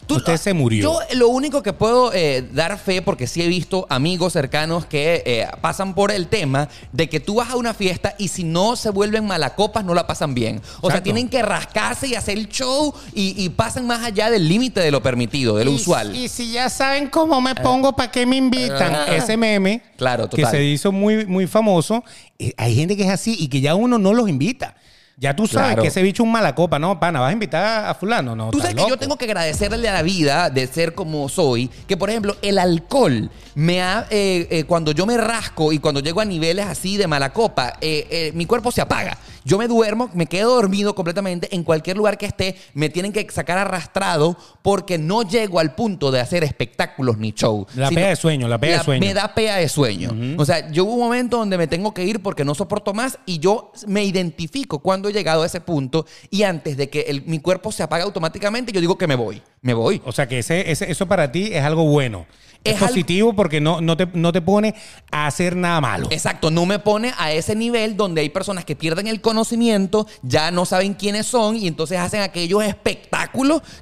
Tú- usted se murió. Yo lo único que puedo eh, dar fe, porque sí he visto amigos cercanos que eh, pasan por el tema de que tú vas a una fiesta y si no se vuelven malacopas, no la pasan bien. O sea, tienen que rascarse y hacer el show y, y pasan más allá del límite de lo permitido, de lo Y- usual. Y si ya saben cómo me pongo, ¿para qué me invitan? Ah. Ese meme Claro, que se hizo muy, muy famoso. eh, hay gente que es así y que ya uno no los invita. Ya tú sabes Claro. que ese bicho es un mala copa. No, pana, vas a invitar a fulano. No, Tú sabes que yo tengo que agradecerle a la vida de ser como soy, que por ejemplo el alcohol me ha, eh, eh, cuando yo me rasco y cuando llego a niveles así de mala copa, eh, eh, mi cuerpo se apaga. Yo me duermo, me quedo dormido completamente en cualquier lugar que esté, me tienen que sacar arrastrado porque no llego al punto de hacer espectáculos ni show. La pea de sueño, la pea de sueño. Me da pea de sueño. O sea, yo hubo un momento donde me tengo que ir porque no soporto más y yo me identifico cuando he llegado a ese punto y antes de que el- mi cuerpo se apague automáticamente, yo digo que me voy. Me voy. O sea que ese, ese- eso para ti es algo bueno. Es, Es al- positivo porque no, no, te, no te pone a hacer nada malo. Exacto, no me pone a ese nivel donde hay personas que pierden el conocimiento, ya no saben quiénes son y entonces hacen aquellos espectáculos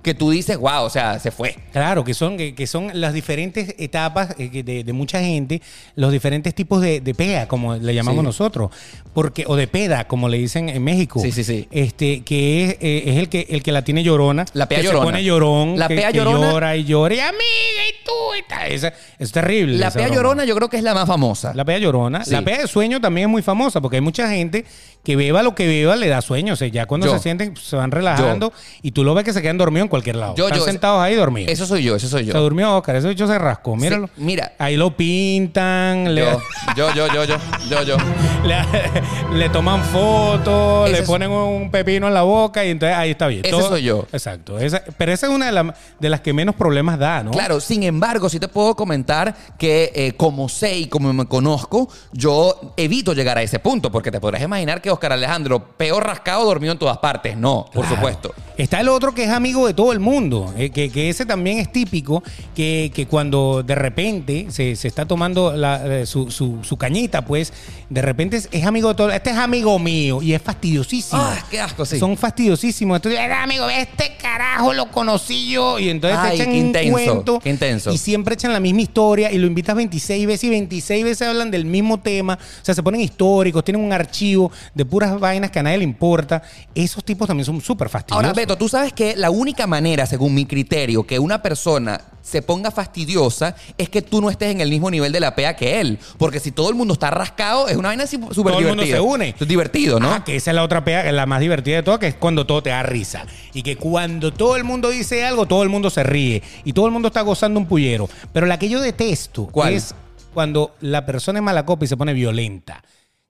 que tú dices, wow, o sea, se fue. Claro, que son, que, que son las diferentes etapas eh, que de, de mucha gente, los diferentes tipos de, de pea, como le llamamos Sí. nosotros, porque, o de peda, como le dicen en México. Sí, sí, sí. Este, que es, eh, es el que el que la tiene llorona. La pea que llorona. Se pone llorón. La que, pea que llorona- llora y llora. Y amiga, y tú, y tal. Esa- es terrible. La pea broma. llorona yo creo que es la más famosa. La pea llorona. Sí. La pea de sueño también es muy famosa porque hay mucha gente que beba lo que beba le da sueño. O sea, ya cuando Yo. se sienten, se van relajando y tú lo ves que se quedan dormidos en cualquier lado. Yo, Están yo, sentados ahí dormidos. Eso soy yo, eso soy yo. Se durmió Oscar, ese bicho se rascó, míralo. Sí, mira. Ahí lo pintan, le, Yo, yo, yo, yo, yo, yo, [laughs] le, le toman fotos, le ponen un pepino en la boca y entonces ahí está bien. Ese soy yo. Exacto. esa- pero esa es una de, la- de las que menos problemas da, ¿no? Claro, sin embargo, sí te puedo comentar que eh, como sé y como me conozco, yo evito llegar a ese punto, porque te podrás imaginar que Oscar Alejandro, peor rascado, dormido en todas partes. No, por Claro. supuesto. Está el otro que es amigo de todo el mundo, eh, que, que ese también es típico, que, que cuando de repente se, se está tomando la- eh, su, su- su cañita, pues de repente es, es amigo de todo. Este es amigo mío y es fastidiosísimo. Ah, qué asco, sí. Son fastidiosísimos. Entonces, "Era amigo, este carajo lo conocí yo. Y entonces Ay, te echan qué un intenso, cuento. qué intenso. Y siempre echan la misma historia y lo invitas 26 veces y 26 veces hablan del mismo tema. O sea, se ponen históricos, tienen un archivo de puras vainas que a nadie le importa. Esos tipos también son súper fastidiosos. Ahora, Beto, tú sabes que la única manera, según mi criterio, que una persona se ponga fastidiosa es que tú no estés en el mismo nivel de la pea que él. Porque si todo el mundo está rascado, es una vaina súper todo el mundo divertida. se une. Es divertido, ¿no? Ah, que esa es la otra pega, la más divertida de todas, que es cuando todo te da risa. Y que cuando todo el mundo dice algo, todo el mundo se ríe. Y todo el mundo está gozando un pullero. Pero la que yo detesto ¿Cuál? es cuando la persona es mala copa y se pone violenta.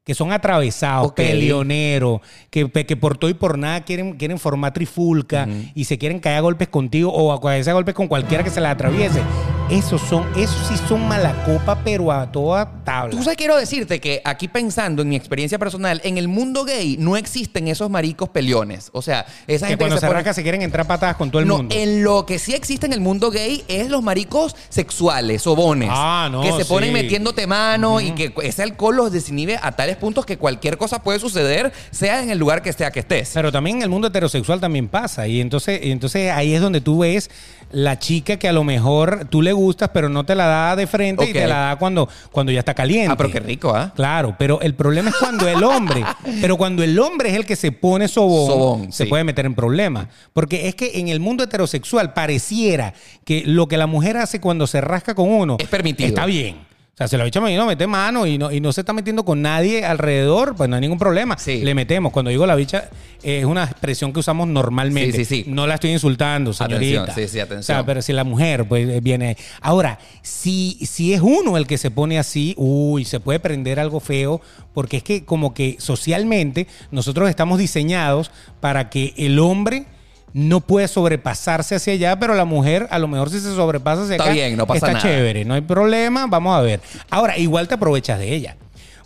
Que son atravesados, Ok. peleoneros, que, que por todo y por nada quieren, quieren formar trifulca y se quieren caer a golpes contigo o a caerse a golpes con cualquiera que se la atraviese. Esos son, esos sí son mala copa, pero a toda tabla. Tú sabes, quiero decirte que aquí pensando en mi experiencia personal, en el mundo gay no existen esos maricos peleones. O sea, esa que gente cuando que se pone- arranca se quieren entrar patadas con todo el no, mundo. en lo que sí existe en el mundo gay es los maricos sexuales, sobones. Ah, no, Que se ponen sí. metiéndote mano y que ese alcohol los desinhibe a tales puntos que cualquier cosa puede suceder, sea en el lugar que sea que estés. Pero también en el mundo heterosexual también pasa. Y entonces, y entonces ahí es donde tú ves la chica que a lo mejor tú le gustas, pero no te la da de frente y Ok. te la da cuando, cuando ya está caliente. Ah, pero qué rico, ¿ah? Claro, pero el problema es cuando el hombre, [laughs] pero cuando el hombre es el que se pone sobón, Sobón, se sí. puede meter en problemas. Porque es que en el mundo heterosexual pareciera que lo que la mujer hace cuando se rasca con uno Es permitido. Está bien. Sea, se lo echa y no mete mano y no, y no se está metiendo con nadie alrededor, pues no hay ningún problema. Sí. Le metemos. Cuando digo la bicha, es una expresión que usamos normalmente. Sí, sí, sí. No la estoy insultando, señorita. Atención, sí, sí, atención. O sea, pero si la mujer pues eh, viene. Ahora, si, si es uno el que se pone así, uy, se puede prender algo feo, porque es que como que socialmente nosotros estamos diseñados para que el hombre no puede sobrepasarse hacia allá, pero la mujer a lo mejor si se sobrepasa hacia Está acá, bien, no pasa está nada. chévere, no hay problema, vamos a ver. Ahora, igual te aprovechas de ella.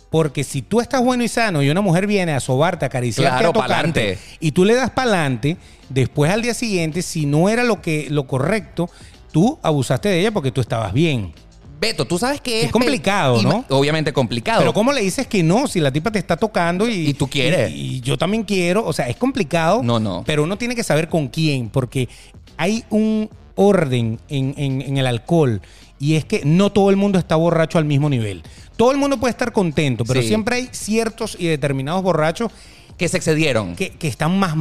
Porque si tú estás bueno y sano y una mujer viene a sobarte, a acariciarte, Claro, a tocarte, pa'lante. y tú le das para adelante, después al día siguiente, si no era lo que lo correcto, tú abusaste de ella porque tú estabas bien. Beto, tú sabes que es... Es complicado, ¿no? Obviamente complicado. Pero ¿cómo le dices que no si la tipa te está tocando y, Y tú quieres. Y, y yo también quiero. O sea, es complicado. No, no. Pero uno tiene que saber con quién, porque hay un orden en, en- en el alcohol y es que no todo el mundo está borracho al mismo nivel. Todo el mundo puede estar contento, pero Sí. siempre hay ciertos y determinados borrachos Que se excedieron. que, que están más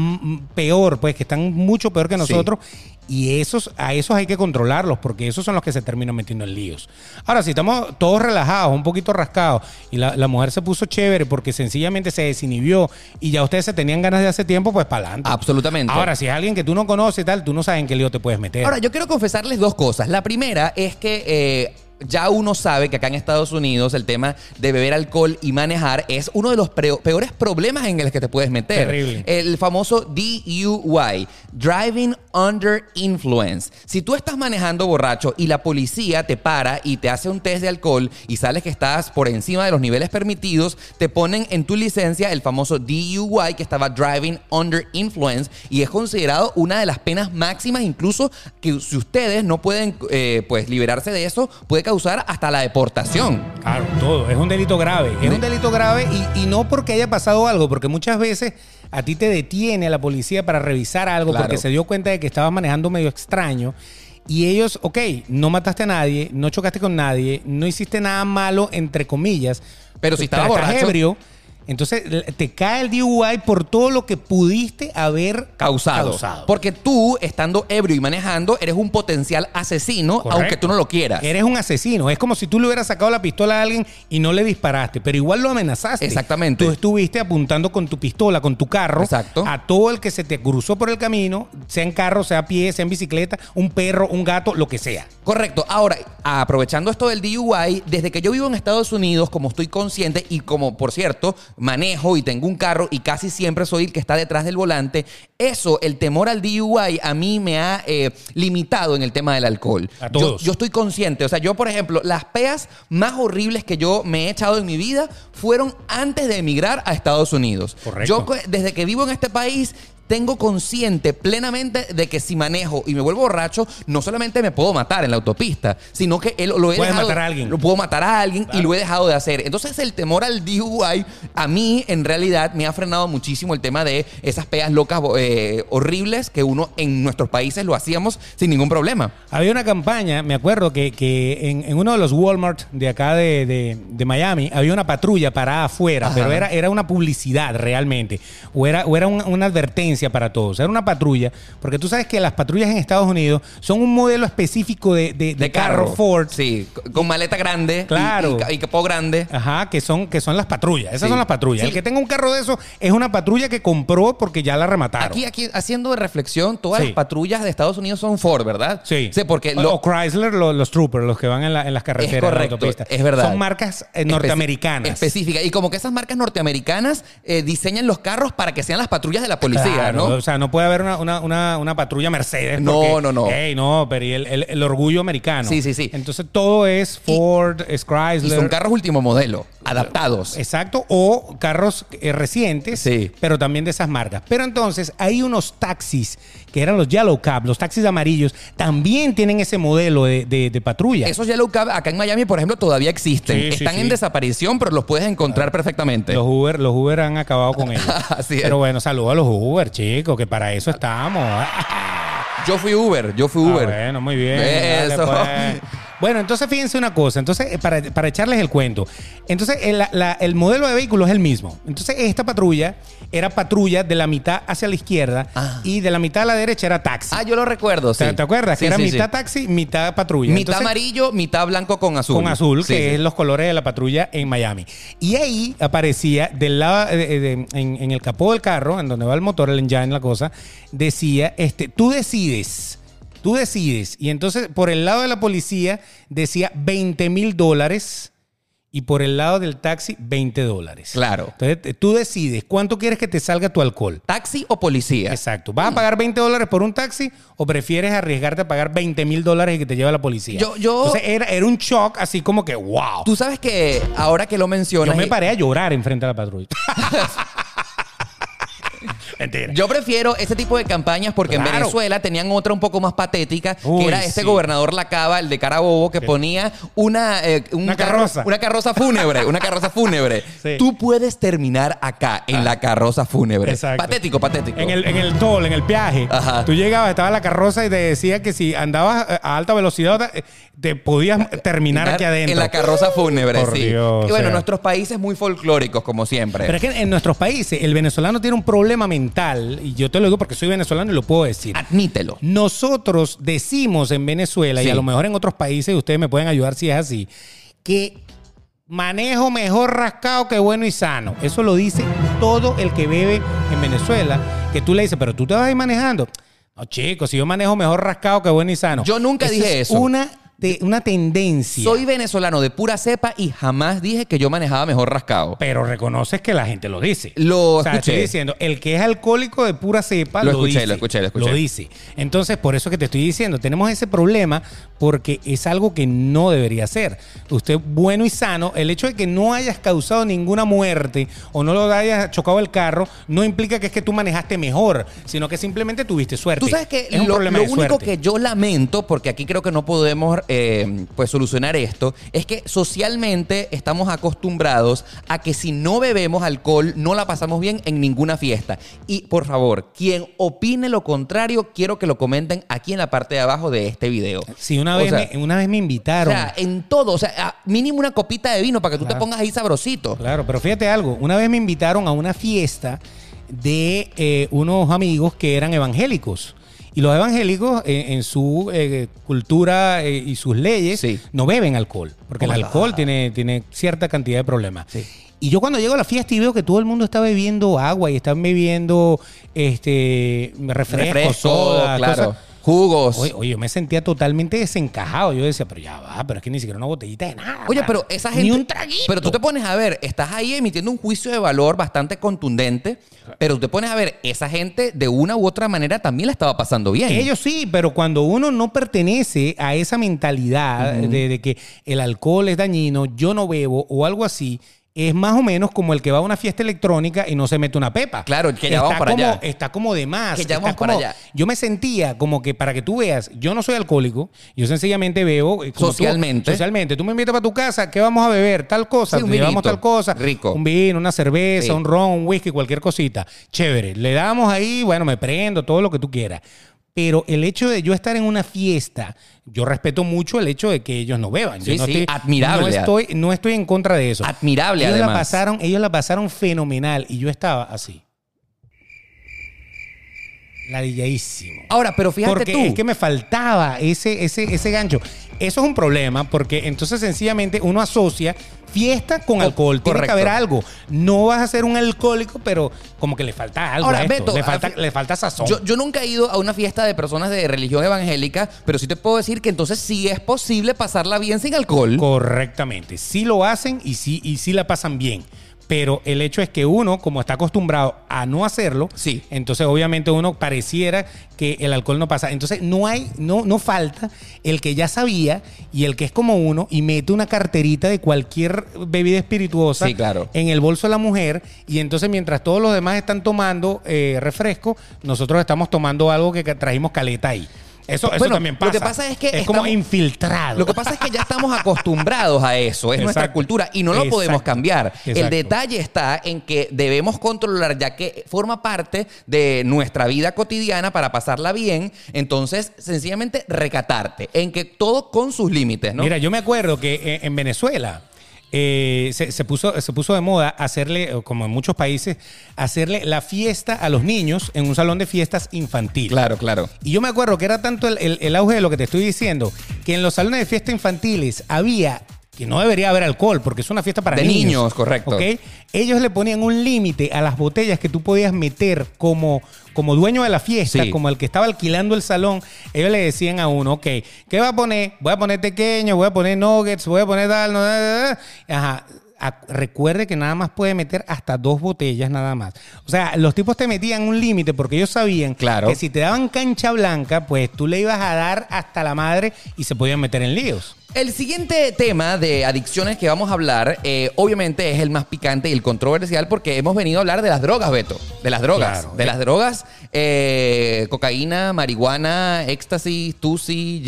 peor, pues que están mucho peor que Sí. nosotros. Y esos, a esos hay que controlarlos, porque esos son los que se terminan metiendo en líos. Ahora, si estamos todos relajados, un poquito rascados, y la, la mujer se puso chévere porque sencillamente se desinhibió y ya ustedes se tenían ganas de hace tiempo, pues para adelante. Absolutamente. Ahora, si es alguien que tú no conoces y tal, tú no sabes en qué lío te puedes meter. Ahora, yo quiero confesarles dos cosas. La primera es que eh, ya uno sabe que acá en Estados Unidos el tema de beber alcohol y manejar es uno de los peores problemas en los que te puedes meter. Terrible. El famoso DUI, Driving Under Influence. Si tú estás manejando borracho y la policía te para y te hace un test de alcohol y sales que estás por encima de los niveles permitidos, te ponen en tu licencia el famoso DUI que estaba Driving Under Influence y es considerado una de las penas máximas, incluso que si ustedes no pueden eh, pues liberarse de eso, puede causar hasta la deportación. Claro, todo. Es un delito grave. Es un delito grave y, y no porque haya pasado algo, porque muchas veces a ti te detiene la policía para revisar algo Claro. porque se dio cuenta de que estabas manejando medio extraño. Y ellos, ok, no mataste a nadie, no chocaste con nadie, no hiciste nada malo, entre comillas. Pero si estaba borracho- ebrio, entonces te cae el DUI por todo lo que pudiste haber Causado. causado. Porque tú, estando ebrio y manejando, eres un potencial asesino, Correcto. aunque tú no lo quieras. Eres un asesino. Es como si tú le hubieras sacado la pistola a alguien y no le disparaste, pero igual lo amenazaste. Exactamente. Tú estuviste apuntando con tu pistola, con tu carro, Exacto. a todo el que se te cruzó por el camino, sea en carro, sea a pie, sea en bicicleta, un perro, un gato, lo que sea. Correcto. Ahora, aprovechando esto del DUI, desde que yo vivo en Estados Unidos, como estoy consciente y como, por cierto, manejo y tengo un carro y casi siempre soy el que está detrás del volante, eso, el temor al DUI, a mí me ha eh, limitado en el tema del alcohol. A Yo- todos. Yo, estoy consciente. O sea, yo, por ejemplo, las peas más horribles que yo me he echado en mi vida fueron antes de emigrar a Estados Unidos. Correcto. Yo, co- desde que vivo en este país, tengo consciente plenamente de que si manejo y me vuelvo borracho, no solamente me puedo matar en la autopista, sino que él, lo he Puedes dejado- matar a alguien. Lo puedo matar a alguien y lo he dejado de hacer. Entonces el temor al DUI a mí en realidad me ha frenado muchísimo el tema de esas peas locas eh, horribles que uno en nuestros países lo hacíamos sin ningún problema. Había una campaña, me acuerdo que, que en, en uno de los Walmart de acá de, de- de Miami había una patrulla parada afuera, Ajá. pero era, era una publicidad realmente, o era, o era un- una advertencia para todos. Era una patrulla, porque tú sabes que las patrullas en Estados Unidos son un modelo específico de, de- de carro, Ford. Sí, con maleta grande. y- Claro. Y, ca- y capó grande. Ajá, que son, que son las patrullas. Esas Sí. son las patrullas. Sí. El que tenga un carro de eso es una patrulla que compró porque ya la remataron. Aquí, aquí, haciendo de reflexión, todas Sí. las patrullas de Estados Unidos son Ford, ¿verdad? Sí. Sí, porque o, lo- o Chrysler, lo- los troopers, los que van en, la- en las carreteras, es en la correcto, es verdad. Son marcas eh, norteamericanas. Específicas. Y como que esas marcas norteamericanas eh, diseñan los carros para que sean las patrullas de la policía, Claro, ¿no? O sea, no puede haber una, una, una, una patrulla Mercedes. No, porque, no, no. Ey, no, pero y el, el- el orgullo americano. Sí, sí, sí. Entonces todo es Ford, es Y son carros último modelo, adaptados. Exacto, o carros eh, recientes, Sí. pero también de esas marcas. Pero entonces hay unos taxis que eran los Yellow Cab, los taxis amarillos, también tienen ese modelo de, de- de patrulla. Esos Yellow Cab acá en Miami, por ejemplo, todavía existen. Sí, Están sí. en desaparición, pero los puedes encontrar perfectamente. Los Uber, los Uber han acabado con ellos. [laughs] Así es. Pero bueno, saludos a los Uber, chicos, que para eso estamos. Yo fui Uber, yo fui Ah, Uber. bueno, muy bien. dale, Eso. pues. [laughs] Bueno, entonces fíjense una cosa. Entonces, eh, para, para echarles el cuento. Entonces, el, la- el modelo de vehículo es el mismo. Entonces, esta patrulla era patrulla de la mitad hacia la izquierda Ah. y de la mitad a la derecha era taxi. Ah, yo lo recuerdo, sí. ¿Te, te acuerdas? Sí, que era sí, sí. mitad taxi, mitad patrulla. Mitad Entonces, amarillo, mitad blanco con azul. con azul, que es los colores de la patrulla en Miami. Y ahí aparecía del lado, de- de- en, en el capó del carro, en donde va el motor, el engine, la cosa, decía, este, tú decides, tú decides. Y entonces por el lado de la policía decía 20 mil dólares y por el lado del taxi 20 dólares. Claro. Entonces tú decides cuánto quieres que te salga tu alcohol. ¿Taxi o policía? Exacto. ¿Vas a pagar 20 dólares por un taxi o prefieres arriesgarte a pagar 20 mil dólares y que te lleve la policía? Yo- yo- Entonces era, era un shock así como que, wow. Tú sabes que ahora que lo mencionas. Yo me paré a llorar enfrente de la patrulla. [laughs] Mentira. Yo prefiero ese tipo de campañas porque en. Venezuela tenían otra un poco más patética, Uy, que era este sí. gobernador Lacaba, el de Carabobo, que ponía una, eh, un Una carro- carroza. una carroza fúnebre, una carroza fúnebre. [laughs] Sí. Tú puedes terminar acá, en la carroza fúnebre. Exacto. Patético, patético. En el, en el toll, en el viaje, Ajá. tú llegabas, estaba la carroza y te decía que si andabas eh, a alta velocidad te, te podías terminar aquí adentro. En la carroza fúnebre, Por sí. Dios, y bueno, o sea. nuestros países muy folclóricos, como siempre. Pero es que en nuestros países el venezolano tiene un problema mental, y yo te lo digo porque soy venezolano y lo puedo decir. Admítelo. Nosotros decimos en Venezuela, y a lo mejor en otros países ustedes me pueden ayudar si es así, que manejo mejor rascado que bueno y sano. Eso lo dice todo el que bebe en Venezuela, que tú le dices, pero tú te vas a ir manejando. No, chicos, si yo manejo mejor rascado que bueno y sano. Yo nunca dije es eso. Una, te- una tendencia. Soy venezolano de pura cepa y jamás dije que yo manejaba mejor rascado. pero reconoces que la gente lo dice. Lo o sea, escuché. estoy diciendo, el que es alcohólico de pura cepa Lo lo, escuché, dice. lo escuché, lo escuché. Lo dice. Entonces, por eso que te estoy diciendo, tenemos ese problema porque es algo que no debería ser. Usted bueno y sano, el hecho de que no hayas causado ninguna muerte o no lo hayas chocado el carro, no implica que es que tú manejaste mejor, sino que simplemente tuviste suerte. Tú sabes que es un lo, problema lo de único suerte. que yo lamento, porque aquí creo que no podemos eh, pues solucionar esto, es que socialmente estamos acostumbrados a que si no bebemos alcohol no la pasamos bien en ninguna fiesta. Y por favor, quien opine lo contrario, quiero que lo comenten aquí en la parte de abajo de este video. Sí, una O vez, sea, me, una vez me O invitaron. sea, en todo, o sea, mínimo una copita de vino para que tú te pongas ahí sabrosito. Claro, pero fíjate algo. Una vez me invitaron a una fiesta de eh, unos amigos que eran evangélicos. Y los evangélicos, eh, en su eh, cultura eh, y sus leyes, Sí. no beben alcohol. Porque el alcohol tiene, tiene cierta cantidad de problemas. Sí. Y yo cuando llego a la fiesta y veo que todo el mundo está bebiendo agua y están bebiendo este refrescos, Refresco, soda, claro. cosas. Jugos. Oye, oye, yo me sentía totalmente desencajado. Yo decía, pero ya va, pero es que ni siquiera una botellita de nada. Oye, pero esa Ni gente. un traguito. Pero tú te pones a ver, estás ahí emitiendo un juicio de valor bastante contundente, pero tú te pones a ver, esa gente de una u otra manera también la estaba pasando bien. Ellos sí, pero cuando uno no pertenece a esa mentalidad de, de que el alcohol es dañino, yo no bebo o algo así, es más o menos como el que va a una fiesta electrónica y no se mete una pepa. Claro, que ya vamos para como, allá. Está como de más. Que ya vamos para allá. Yo me sentía como que, para que tú veas, yo no soy alcohólico, yo sencillamente veo... eh, tú- Socialmente. socialmente. Tú me invitas para tu casa, ¿qué vamos a beber? Tal cosa, Sí, un te llevamos vinito. tal cosa. Rico. Un vino, una cerveza, Sí. un ron, un whisky, cualquier cosita. Chévere. Le damos ahí, bueno, me prendo, todo lo que tú quieras. Pero el hecho de yo estar en una fiesta, yo respeto mucho el hecho de que ellos no beban. Yo Sí, no sí, estoy, admirable. No estoy, no estoy en contra de eso. Admirable, ellos además. La pasaron, ellos la pasaron fenomenal y yo estaba así. Ladilladísimo. Ahora, pero fíjate Porque tú. es que me faltaba ese, ese, ese gancho. Eso es un problema porque entonces sencillamente uno asocia fiesta con Co- alcohol. Tiene que correcto. haber algo. No vas a ser un alcohólico, pero como que le falta algo. Ahora, a esto. Beto, le, falta, le falta sazón. Yo, yo nunca he ido a una fiesta de personas de religión evangélica, pero sí te puedo decir que entonces sí es posible pasarla bien sin alcohol. Correctamente. Sí lo hacen y sí, y sí la pasan bien. Pero el hecho es que uno, como está acostumbrado a no hacerlo, Sí. entonces obviamente uno pareciera que el alcohol no pasa. Entonces no hay, no, no falta el que ya sabía y el que es como uno y mete una carterita de cualquier bebida espirituosa Sí, claro. en el bolso de la mujer y entonces mientras todos los demás están tomando eh, refresco, nosotros estamos tomando algo que trajimos caleta ahí. Eso, eso Bueno, también lo pasa. que pasa es que es como infiltrado. Lo que pasa es que ya estamos acostumbrados a eso, es nuestra cultura y no lo podemos Exacto. cambiar. El detalle está en que debemos controlar, ya que forma parte de nuestra vida cotidiana para pasarla bien, entonces sencillamente recatarte, en que todo con sus límites, ¿no? Mira, yo me acuerdo que en Venezuela eh, se, se puso, se puso de moda hacerle, como en muchos países, hacerle la fiesta a los niños en un salón de fiestas infantil. claro, claro. Y yo me acuerdo que era tanto el, el- el auge de lo que te estoy diciendo, que en los salones de fiesta infantiles había, que no debería haber alcohol, porque es una fiesta para De niños. niños, correcto. Ellos le ponían un límite a las botellas que tú podías meter como, como dueño de la fiesta, Sí. como el que estaba alquilando el salón. Ellos le decían a uno, ok, ¿qué va a poner? Voy a poner pequeño, voy a poner nuggets, voy a poner tal, no, da, da, da". Ajá. A- recuerde que nada más puede meter hasta dos botellas nada más. O sea, los tipos te metían un límite porque ellos sabían Claro. que si te daban cancha blanca, pues tú le ibas a dar hasta la madre y se podían meter en líos. El siguiente tema de adicciones que vamos a hablar, eh, obviamente es el más picante y el controversial porque hemos venido a hablar de las drogas, Beto. De las drogas. Claro. De las drogas, eh, cocaína, marihuana, éxtasis, tusi,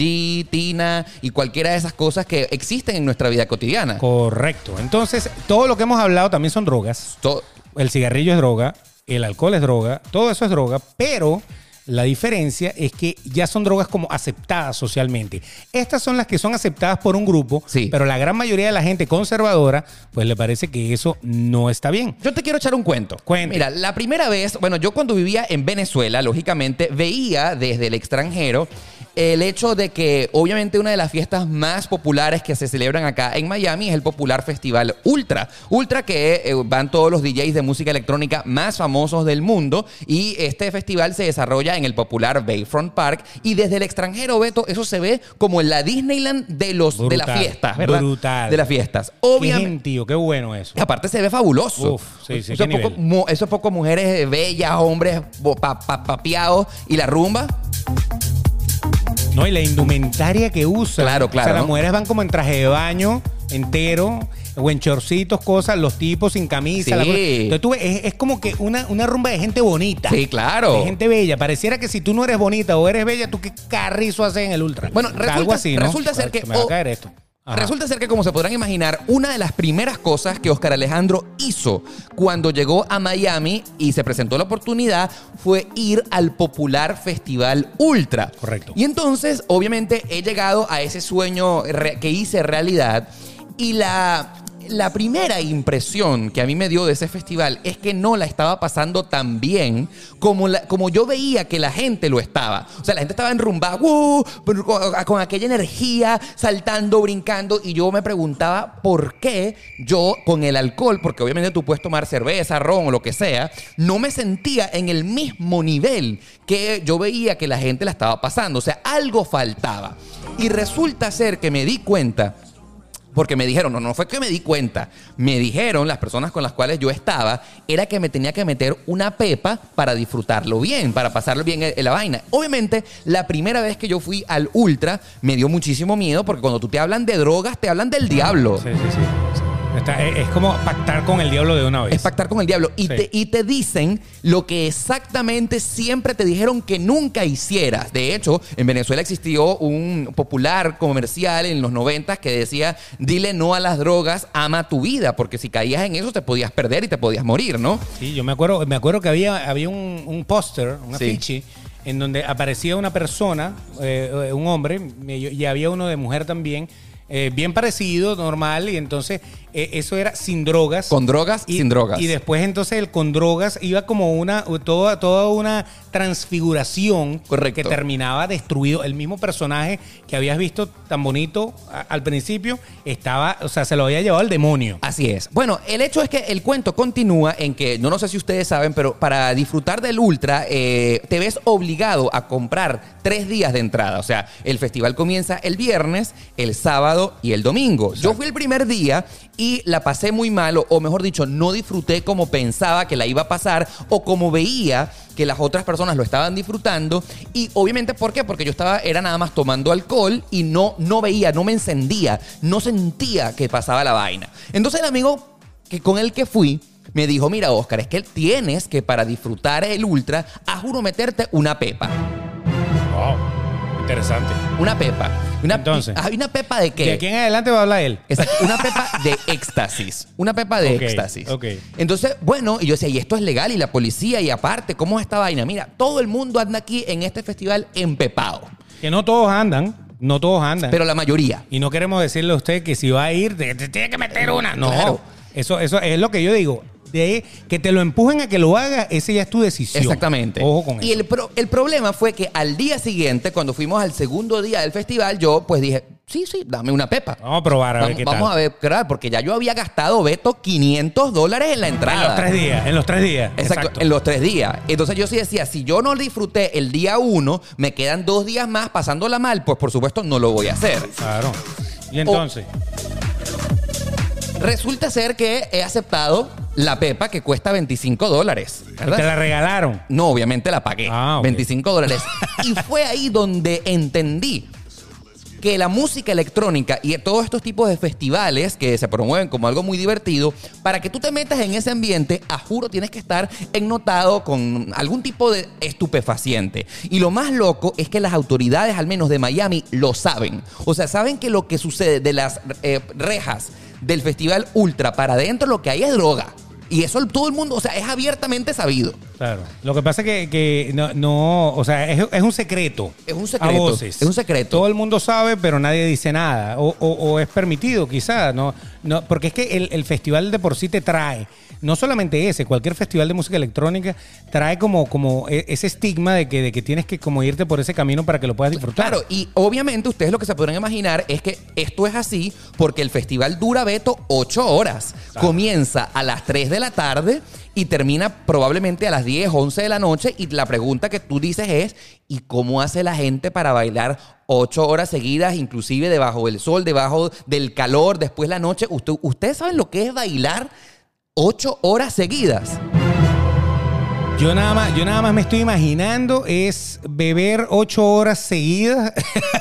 G, tina y cualquiera de esas cosas que existen en nuestra vida cotidiana. Correcto. Entonces, todo lo que hemos hablado también son drogas. To- El cigarrillo es droga, el alcohol es droga, todo eso es droga, pero la diferencia es que ya son drogas como aceptadas socialmente. Estas son las que son aceptadas por un grupo, Sí. pero la gran mayoría de la gente conservadora, pues le parece que eso no está bien. Yo te quiero echar un cuento. Cuente. Mira, la primera vez, bueno, yo cuando vivía en Venezuela, lógicamente, veía desde el extranjero el hecho de que obviamente una de las fiestas más populares que se celebran acá en Miami es el popular festival Ultra. Ultra que eh, van todos los DJs de música electrónica más famosos del mundo y este festival se desarrolla en el popular Bayfront Park y desde el extranjero, Beto, eso se ve como la Disneyland de los de las fiestas, ¿verdad? brutal. De las fiestas. Qué Obviamente. gentío, qué bueno eso. Y aparte se ve fabuloso. Uf, sí, sí, eso, qué es poco, eso es poco mujeres bellas, hombres pa- papeados y la rumba. No, y la indumentaria que usan. Claro, O sea, claro. las mujeres van como en traje de baño entero, o en chorcitos, cosas, los tipos sin camisa. Sí. la. Entonces tú ves, es, es como que una, una rumba de gente bonita. Sí, claro. De gente bella. Pareciera que si tú no eres bonita o eres bella, tú qué carrizo haces en el ultra. Bueno, resulta, algo así, ¿no? resulta ser que. Ajá. Resulta ser que, como se podrán imaginar, una de las primeras cosas que Oscar Alejandro hizo cuando llegó a Miami y se presentó la oportunidad fue ir al popular Festival Ultra. Correcto. Y entonces, obviamente, he llegado a ese sueño que hice realidad y la. La primera impresión que a mí me dio de ese festival es que no la estaba pasando tan bien como, como yo veía que la gente lo estaba. O sea, la gente estaba enrumbada, ¡uh! con aquella energía, saltando, brincando, y yo me preguntaba por qué yo con el alcohol, porque obviamente tú puedes tomar cerveza, ron o lo que sea, no me sentía en el mismo nivel que yo veía que la gente la estaba pasando. O sea, algo faltaba. Y resulta ser que me di cuenta porque me dijeron, no, no fue que me di cuenta, me dijeron las personas con las cuales yo estaba, era que me tenía que meter una pepa para disfrutarlo bien, para pasarlo bien en, en la vaina. Obviamente, la primera vez que yo fui al Ultra, me dio muchísimo miedo, porque cuando tú te hablan de drogas, te hablan del diablo. Sí, sí, sí. Está- es, es como pactar con el diablo de una vez. Es pactar con el diablo. Y, Sí. te, y te dicen lo que exactamente siempre te dijeron que nunca hicieras. De hecho, en Venezuela existió un popular comercial en los 90 que decía, dile no a las drogas, ama tu vida, porque si caías en eso te podías perder y te podías morir, ¿no? Sí, yo me acuerdo, me acuerdo que había, había un, un póster, un Sí. afiche, en donde aparecía una persona, eh, un hombre, y y había uno de mujer también, eh, bien parecido, normal, y entonces eh, eso era sin drogas. Con drogas, y, sin drogas. Y después entonces el con drogas iba como una, toda, toda una transfiguración Correcto. que terminaba destruido. El mismo personaje que habías visto tan bonito a- al principio, estaba, o sea, se lo había llevado al demonio. Así es. Bueno, el hecho es que el cuento continúa en que, no, no sé si ustedes saben, pero para disfrutar del Ultra eh, te ves obligado a comprar tres días de entrada. O sea, el festival comienza el viernes, el sábado y el domingo. Yo fui el primer día y la pasé muy mal, o, mejor dicho, no disfruté como pensaba que la iba a pasar o como veía que las otras personas lo estaban disfrutando. Y obviamente, ¿por qué? Porque yo estaba, era nada más tomando alcohol y no, no veía, no me encendía, no sentía que pasaba la vaina. Entonces el amigo que con el que fui me dijo, mira Oscar, es que tienes que para disfrutar el ultra, a juro meterte una pepa. Interesante. Una pepa. Una, Entonces. ¿Hay una pepa de qué? De aquí en adelante va a hablar él. Exacto, una [laughs] pepa de éxtasis. Una pepa de éxtasis. ok. Entonces, bueno, y yo decía, y esto es legal, y la policía, y aparte, ¿cómo es esta vaina? Mira, todo el mundo anda aquí en este festival empepado. Que no todos andan, no todos andan. Pero la mayoría. y no queremos decirle a usted que si va a ir, te, te tiene que meter una. No, Claro. eso, eso es lo que yo digo. De que te lo empujen a que lo haga, ese ya es tu decisión. Exactamente. Ojo con y eso. el, pro- el problema fue que al día siguiente, cuando fuimos al segundo día del festival, yo pues dije, sí, sí, dame una pepa. Vamos a probar a ver Vamos, qué vamos tal. a ver, claro, porque ya yo había gastado, Beto, 500 dólares en la entrada. En los tres días, en los tres días. Exacto, en los tres días. Entonces yo sí decía, si yo no disfruté el día uno, me quedan dos días más pasándola mal, pues por supuesto no lo voy a hacer. Claro. Y entonces, Resulta ser que he aceptado la pepa que cuesta 25 dólares. ¿verdad? te la regalaron. No, obviamente la pagué. Ah, ok. 25 dólares. y fue ahí donde entendí que la música electrónica y todos estos tipos de festivales que se promueven como algo muy divertido, para que tú te metas en ese ambiente, a juro tienes que estar ennotado con algún tipo de estupefaciente. Y lo más loco es que las autoridades, al menos de Miami, lo saben. O sea, saben que lo que sucede de las eh, rejas del festival Ultra para adentro, lo que hay es droga. Y eso todo el mundo, o sea, es abiertamente sabido. Claro. Lo que pasa es que, que no, no, o sea, es, es un secreto. Es un secreto, A voces. es un secreto. Todo el mundo sabe, pero nadie dice nada. O, o- o es permitido, quizás. No, no, porque es que el, el festival de por sí te trae. No solamente ese, cualquier festival de música electrónica trae como, como e- ese estigma de que, de que tienes que como irte por ese camino para que lo puedas disfrutar. Claro, y obviamente ustedes lo que se podrán imaginar es que esto es así porque el festival dura, Beto, ocho horas. Comienza a las 3 de la tarde y termina probablemente a las 10, 11 de la noche. Y la pregunta que tú dices es, ¿y cómo hace la gente para bailar ocho horas seguidas, inclusive debajo del sol, debajo del calor, después la noche? Usted- ¿Ustedes saben lo que es bailar ocho horas seguidas? Yo nada más, yo nada más me estoy imaginando es beber ocho horas seguidas.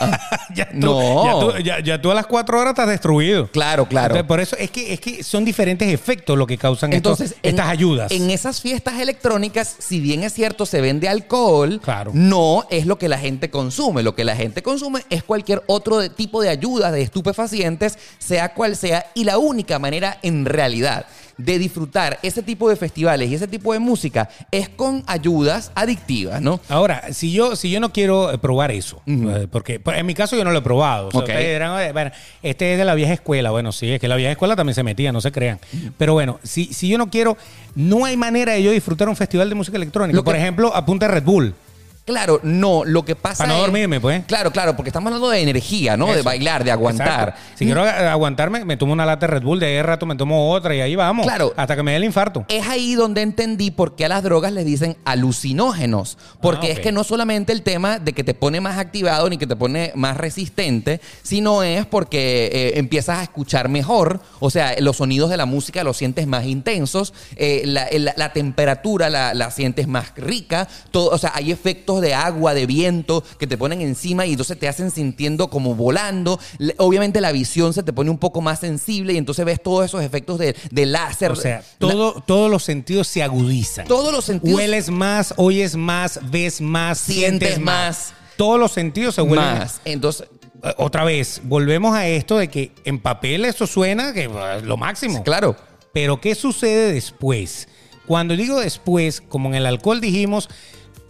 [laughs] ya, tú, no. ya, tú, ya- ya tú a las cuatro horas estás destruido. Claro, claro. Entonces, por eso es que, es que son diferentes efectos lo que causan estos- Entonces, en- estas ayudas. En esas fiestas electrónicas, si bien es cierto, se vende alcohol, Claro. no es lo que la gente consume. Lo que la gente consume es cualquier otro de- tipo de ayuda de estupefacientes, sea cual sea, y la única manera en realidad de disfrutar ese tipo de festivales y ese tipo de música es con ayudas adictivas, ¿no? Ahora, si yo, si yo no quiero eh, probar eso, eh, porque pues, en mi caso yo no lo he probado. O sea, Ok. ustedes dirán, "Oye, bueno, este es de la vieja escuela. Bueno, sí, es que la vieja escuela también se metía, no se crean. Pero bueno, si, si yo no quiero, no hay manera de yo disfrutar un festival de música electrónica. Lo que- Por ejemplo, apunta Red Bull. Claro, no, lo que pasa Para no es- dormirme, pues. Claro, claro, porque estamos hablando de energía, ¿no? De bailar, de aguantar. Exacto. Si quiero ag- aguantarme, me tomo una lata de Red Bull, de ahí rato me tomo otra y ahí vamos. Claro. Hasta que me dé el infarto. Es ahí donde entendí por qué a las drogas les dicen alucinógenos. Porque Ah, es que no solamente el tema de que te pone más activado ni que te pone más resistente, sino es porque eh, empiezas a escuchar mejor. O sea, los sonidos de la música los sientes más intensos, eh, la temperatura la, la sientes más rica. Todo, o sea, hay efectos de agua, de viento, que te ponen encima y entonces te hacen sintiendo como volando. Obviamente la visión se te pone un poco más sensible y entonces ves todos esos efectos de, de láser. O sea, todo, todos los sentidos se agudizan. Todos los sentidos- Hueles más, oyes más, ves más, Sientes sientes más. más. Todos los sentidos se vuelven más. Entonces, Eh, Otra vez, volvemos a esto de que en papel eso suena que eh, lo máximo. claro. Pero ¿qué sucede después? Cuando digo después, como en el alcohol dijimos,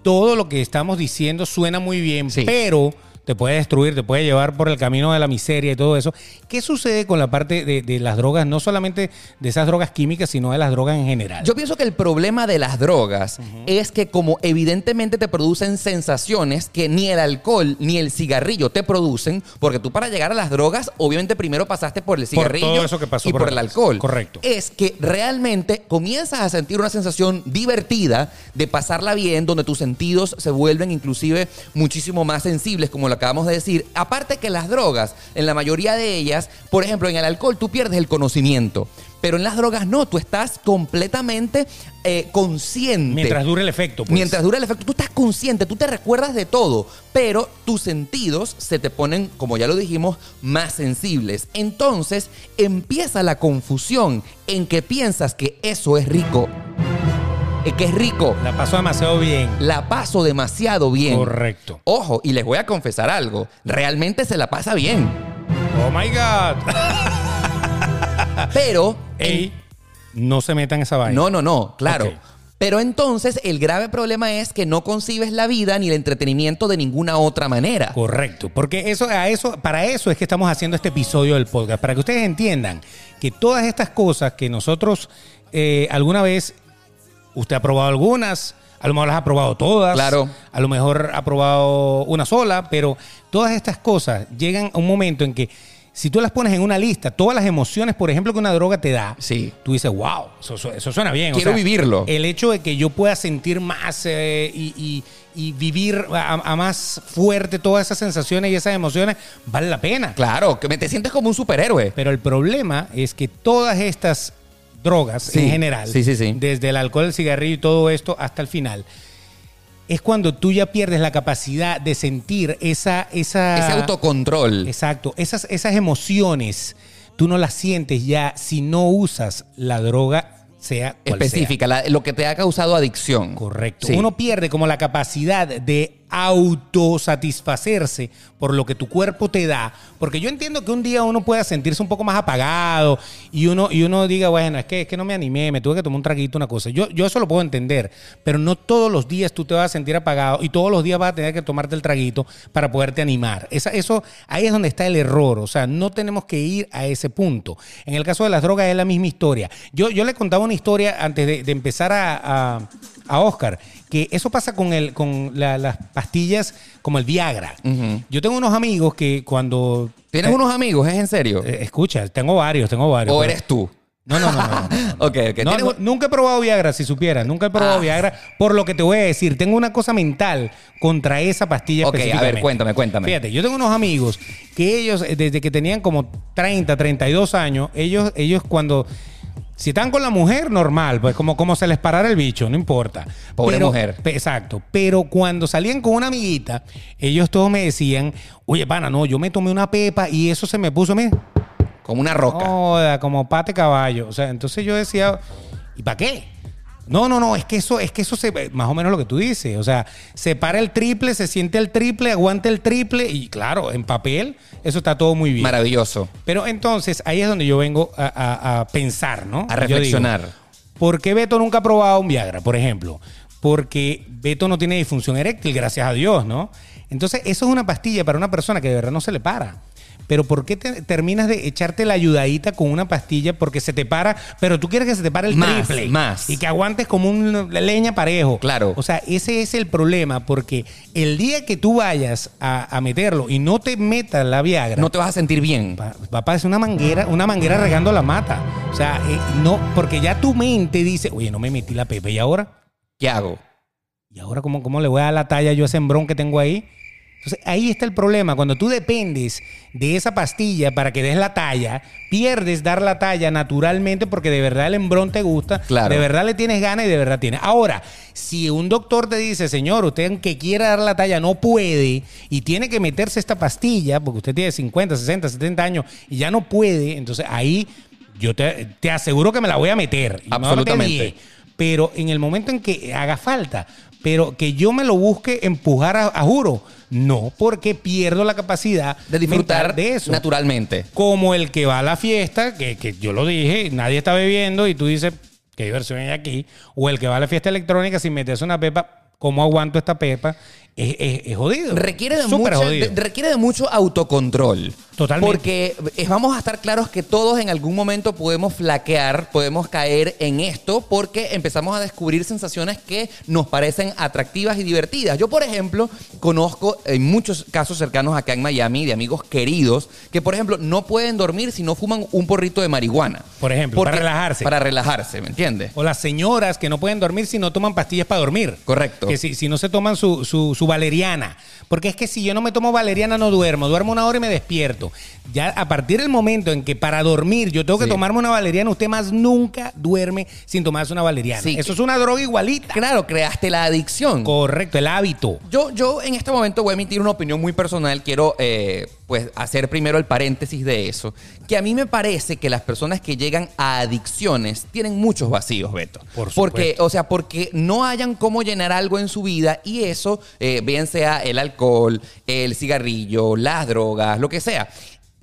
todo lo que estamos diciendo suena muy bien, Sí. pero te puede destruir, te puede llevar por el camino de la miseria y todo eso. ¿Qué sucede con la parte de, de las drogas, no solamente de esas drogas químicas, sino de las drogas en general? Yo pienso que el problema de las drogas es que como evidentemente te producen sensaciones que ni el alcohol ni el cigarrillo te producen, porque tú para llegar a las drogas obviamente primero pasaste por el Por cigarrillo todo eso que pasó y por por el alcohol. Correcto. Es que realmente comienzas a sentir una sensación divertida de pasarla bien, donde tus sentidos se vuelven inclusive muchísimo más sensibles, como lo acabamos de decir. Aparte que las drogas, en la mayoría de ellas, por ejemplo, en el alcohol tú pierdes el conocimiento. Pero en las drogas no, tú estás completamente eh, consciente. Mientras dure el efecto. pues. Mientras dura el efecto, tú estás consciente, tú te recuerdas de todo, pero tus sentidos se te ponen, como ya lo dijimos, más sensibles. Entonces empieza la confusión en que piensas que eso es rico, que es rico. La pasó demasiado bien. La paso demasiado bien. Correcto. Ojo, y les voy a confesar algo, realmente se la pasa bien, Oh my God. pero... en- Ey, no se metan esa vaina. No, no, no, claro. Pero entonces el grave problema es que no concibes la vida ni el entretenimiento de ninguna otra manera. Correcto, porque eso, a eso, para eso es que estamos haciendo este episodio del podcast, para que ustedes entiendan que todas estas cosas que nosotros eh, alguna vez, usted ha probado algunas, a lo mejor las ha probado todas, Claro. a lo mejor ha probado una sola, pero todas estas cosas llegan a un momento en que si tú las pones en una lista, todas las emociones, por ejemplo, que una droga te da, Sí. tú dices, wow, eso, su- eso suena bien. Quiero vivirlo. El hecho de que yo pueda sentir más eh, y, y- y vivir a, a más fuerte todas esas sensaciones y esas emociones, vale la pena. Claro, que me te sientes como un superhéroe. Pero el problema es que todas estas drogas Sí, en general, sí, sí, sí. desde el alcohol, el cigarrillo y todo esto hasta el final, es cuando tú ya pierdes la capacidad de sentir esa... esa Ese autocontrol. Exacto, esas, esas emociones tú no las sientes ya si no usas la droga, sea cual sea. específica, la- lo que te ha causado adicción. Correcto. Uno pierde como la capacidad de autosatisfacerse por lo que tu cuerpo te da. Porque yo entiendo que un día uno pueda sentirse un poco más apagado y uno, y uno diga, bueno, es que, es que no me animé, me tuve que tomar un traguito, una cosa. Yo, yo eso lo puedo entender, pero no todos los días tú te vas a sentir apagado y todos los días vas a tener que tomarte el traguito para poderte animar. Esa, eso, ahí es donde está el error. O sea, no tenemos que ir a ese punto. En el caso de las drogas es la misma historia. Yo, yo le contaba una historia antes de, empezar a, a, a Oscar, que eso pasa con, el, con la- las pastillas como el Viagra. Yo tengo unos amigos que cuando... ¿Tienes eh, unos amigos? ¿Es en serio? eh, escucha, tengo varios, tengo varios. ¿O pero- eres tú? No, no, no. no, no, no. [laughs] Ok, ok. No, ¿Tienes no, un- nunca he probado Viagra, si supieras. Nunca he probado Ah. Viagra. Por lo que te voy a decir, tengo una cosa mental contra esa pastilla Ok, a ver, cuéntame, cuéntame. Fíjate, yo tengo unos amigos que ellos, eh, desde que tenían como 30, 32 años, ellos, ellos cuando... Si están con la mujer, normal, pues como, como se les parara el bicho, no importa. Pobre Pero- mujer. Exacto. Pero cuando salían con una amiguita, ellos todos me decían, oye, pana, no, yo me tomé una pepa y eso se me puso, mira, Como una roca. Joda, como pate caballo. O sea, entonces yo decía, ¿y para qué? No, no, no, es que eso, es que eso se, más o menos lo que tú dices. O sea, se para el triple, se siente el triple, aguanta el triple, y claro, en papel, eso está todo muy bien. Maravilloso. Pero entonces ahí es donde yo vengo a, a- a pensar, ¿no? A Yo digo, reflexionar. ¿Por qué Beto nunca ha probado un Viagra, por ejemplo? Porque Beto no tiene disfunción eréctil, gracias a Dios, ¿no? Entonces, eso es una pastilla para una persona que de verdad no se le para. Pero ¿por qué te- terminas de echarte la ayudadita con una pastilla porque se te para, pero tú quieres que se te pare el Más, triple? más. Y que aguantes como un leña parejo. Claro. O sea, ese es el problema porque el día que tú vayas a, a meterlo y no te metas la Viagra, No te vas a sentir bien. A parecer una manguera, una manguera regando la mata. O sea, eh, no, porque ya tu mente dice, oye, no me metí la pepe y ahora, ¿Qué hago? y ahora cómo, cómo le voy a dar la talla yo a ese embrón que tengo ahí. Entonces ahí está el problema. Cuando tú dependes de esa pastilla para que des la talla, pierdes dar la talla naturalmente porque de verdad el embrón te gusta, Claro. de verdad le tienes ganas y de verdad tienes. Ahora, si un doctor te dice, señor, usted que quiera dar la talla no puede y tiene que meterse esta pastilla porque usted tiene 50, 60, 70 años y ya no puede, entonces ahí yo te, te aseguro que me la voy a meter. Y Absolutamente. 10. Pero en el momento en que haga falta, pero que yo me lo busque empujar a, a juro, no, porque pierdo la capacidad De disfrutar de eso. naturalmente. Como el que va a la fiesta, que, que yo lo dije, nadie está bebiendo y tú dices, qué diversión hay aquí. O el que va a la fiesta electrónica sin meterse una pepa, ¿cómo aguanto esta pepa? Es, es- es jodido. Requiere de, Súper mucho, jodido. de- requiere de mucho autocontrol. Totalmente. Porque eh, vamos a estar claros que todos en algún momento podemos flaquear, podemos caer en esto porque empezamos a descubrir sensaciones que nos parecen atractivas y divertidas. Yo, por ejemplo, conozco en muchos casos cercanos acá en Miami de amigos queridos que, por ejemplo, no pueden dormir si no fuman un porrito de marihuana. Por ejemplo, para relajarse. Para relajarse, ¿me entiendes? O las señoras que no pueden dormir si no toman pastillas para dormir. Correcto. Que si, si no se toman su, su, su valeriana. Porque es que si yo no me tomo valeriana no duermo. Duermo una hora y me despierto. Ya a partir del momento en que para dormir yo tengo que Sí. tomarme una valeriana, usted más nunca duerme sin tomarse una valeriana. Sí. Eso es una droga igualita. Claro, creaste la adicción. Correcto, el hábito. Yo, yo en este momento voy a emitir una opinión muy personal. Quiero eh, pues hacer primero el paréntesis de eso. Que a mí me parece que las personas que llegan a adicciones tienen muchos vacíos, Beto. Por porque, supuesto. o sea, porque no hayan cómo llenar algo en su vida y eso, eh, bien sea el alcohol, el cigarrillo, las drogas, lo que sea,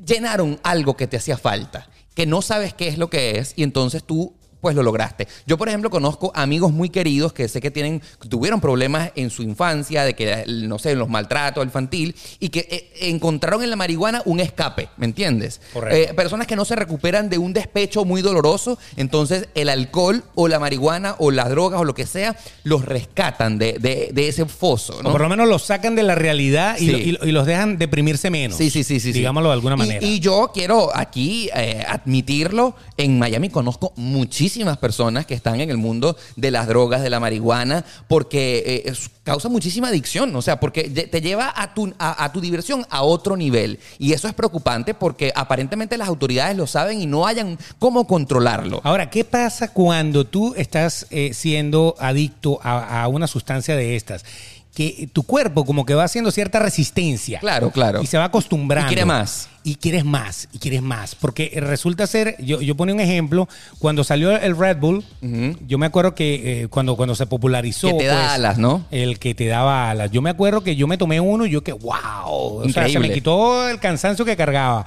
llenaron algo que te hacía falta, que no sabes qué es lo que es y entonces tú pues lo lograste. Yo, por ejemplo, conozco amigos muy queridos que sé que tienen, tuvieron problemas en su infancia, de que, no sé, los maltratos infantil, y que eh, encontraron en la marihuana un escape, ¿me entiendes? Correcto. Eh, personas que no se recuperan de un despecho muy doloroso, entonces el alcohol o la marihuana o las drogas o lo que sea, los rescatan de, de- de ese foso, O ¿no? por lo menos los sacan de la realidad y, Sí. lo- y lo- y los dejan deprimirse menos. Sí, sí, sí, sí. sí. Digámoslo de alguna manera. Y, yo quiero aquí eh, admitirlo. En Miami conozco personas que están en el mundo de las drogas, de la marihuana, porque eh, causa muchísima adicción. O sea, porque te lleva a tu, a, a tu diversión a otro nivel. Y eso es preocupante porque aparentemente las autoridades lo saben y no hayan cómo controlarlo. Ahora, ¿qué pasa cuando tú estás eh, siendo adicto a una sustancia de estas? Que tu cuerpo como que va haciendo cierta resistencia. Claro, claro. Y se va acostumbrando. Y quiere más. Y quieres más, y quieres más. Porque resulta ser, yo, yo ponía un ejemplo, cuando salió el Red Bull, yo me acuerdo que eh, cuando, cuando se popularizó... Que te da pues, alas, ¿no? El que te daba alas. Yo me acuerdo que yo me tomé uno y yo que, wow. O sea, se Increíble. me quitó el cansancio que cargaba.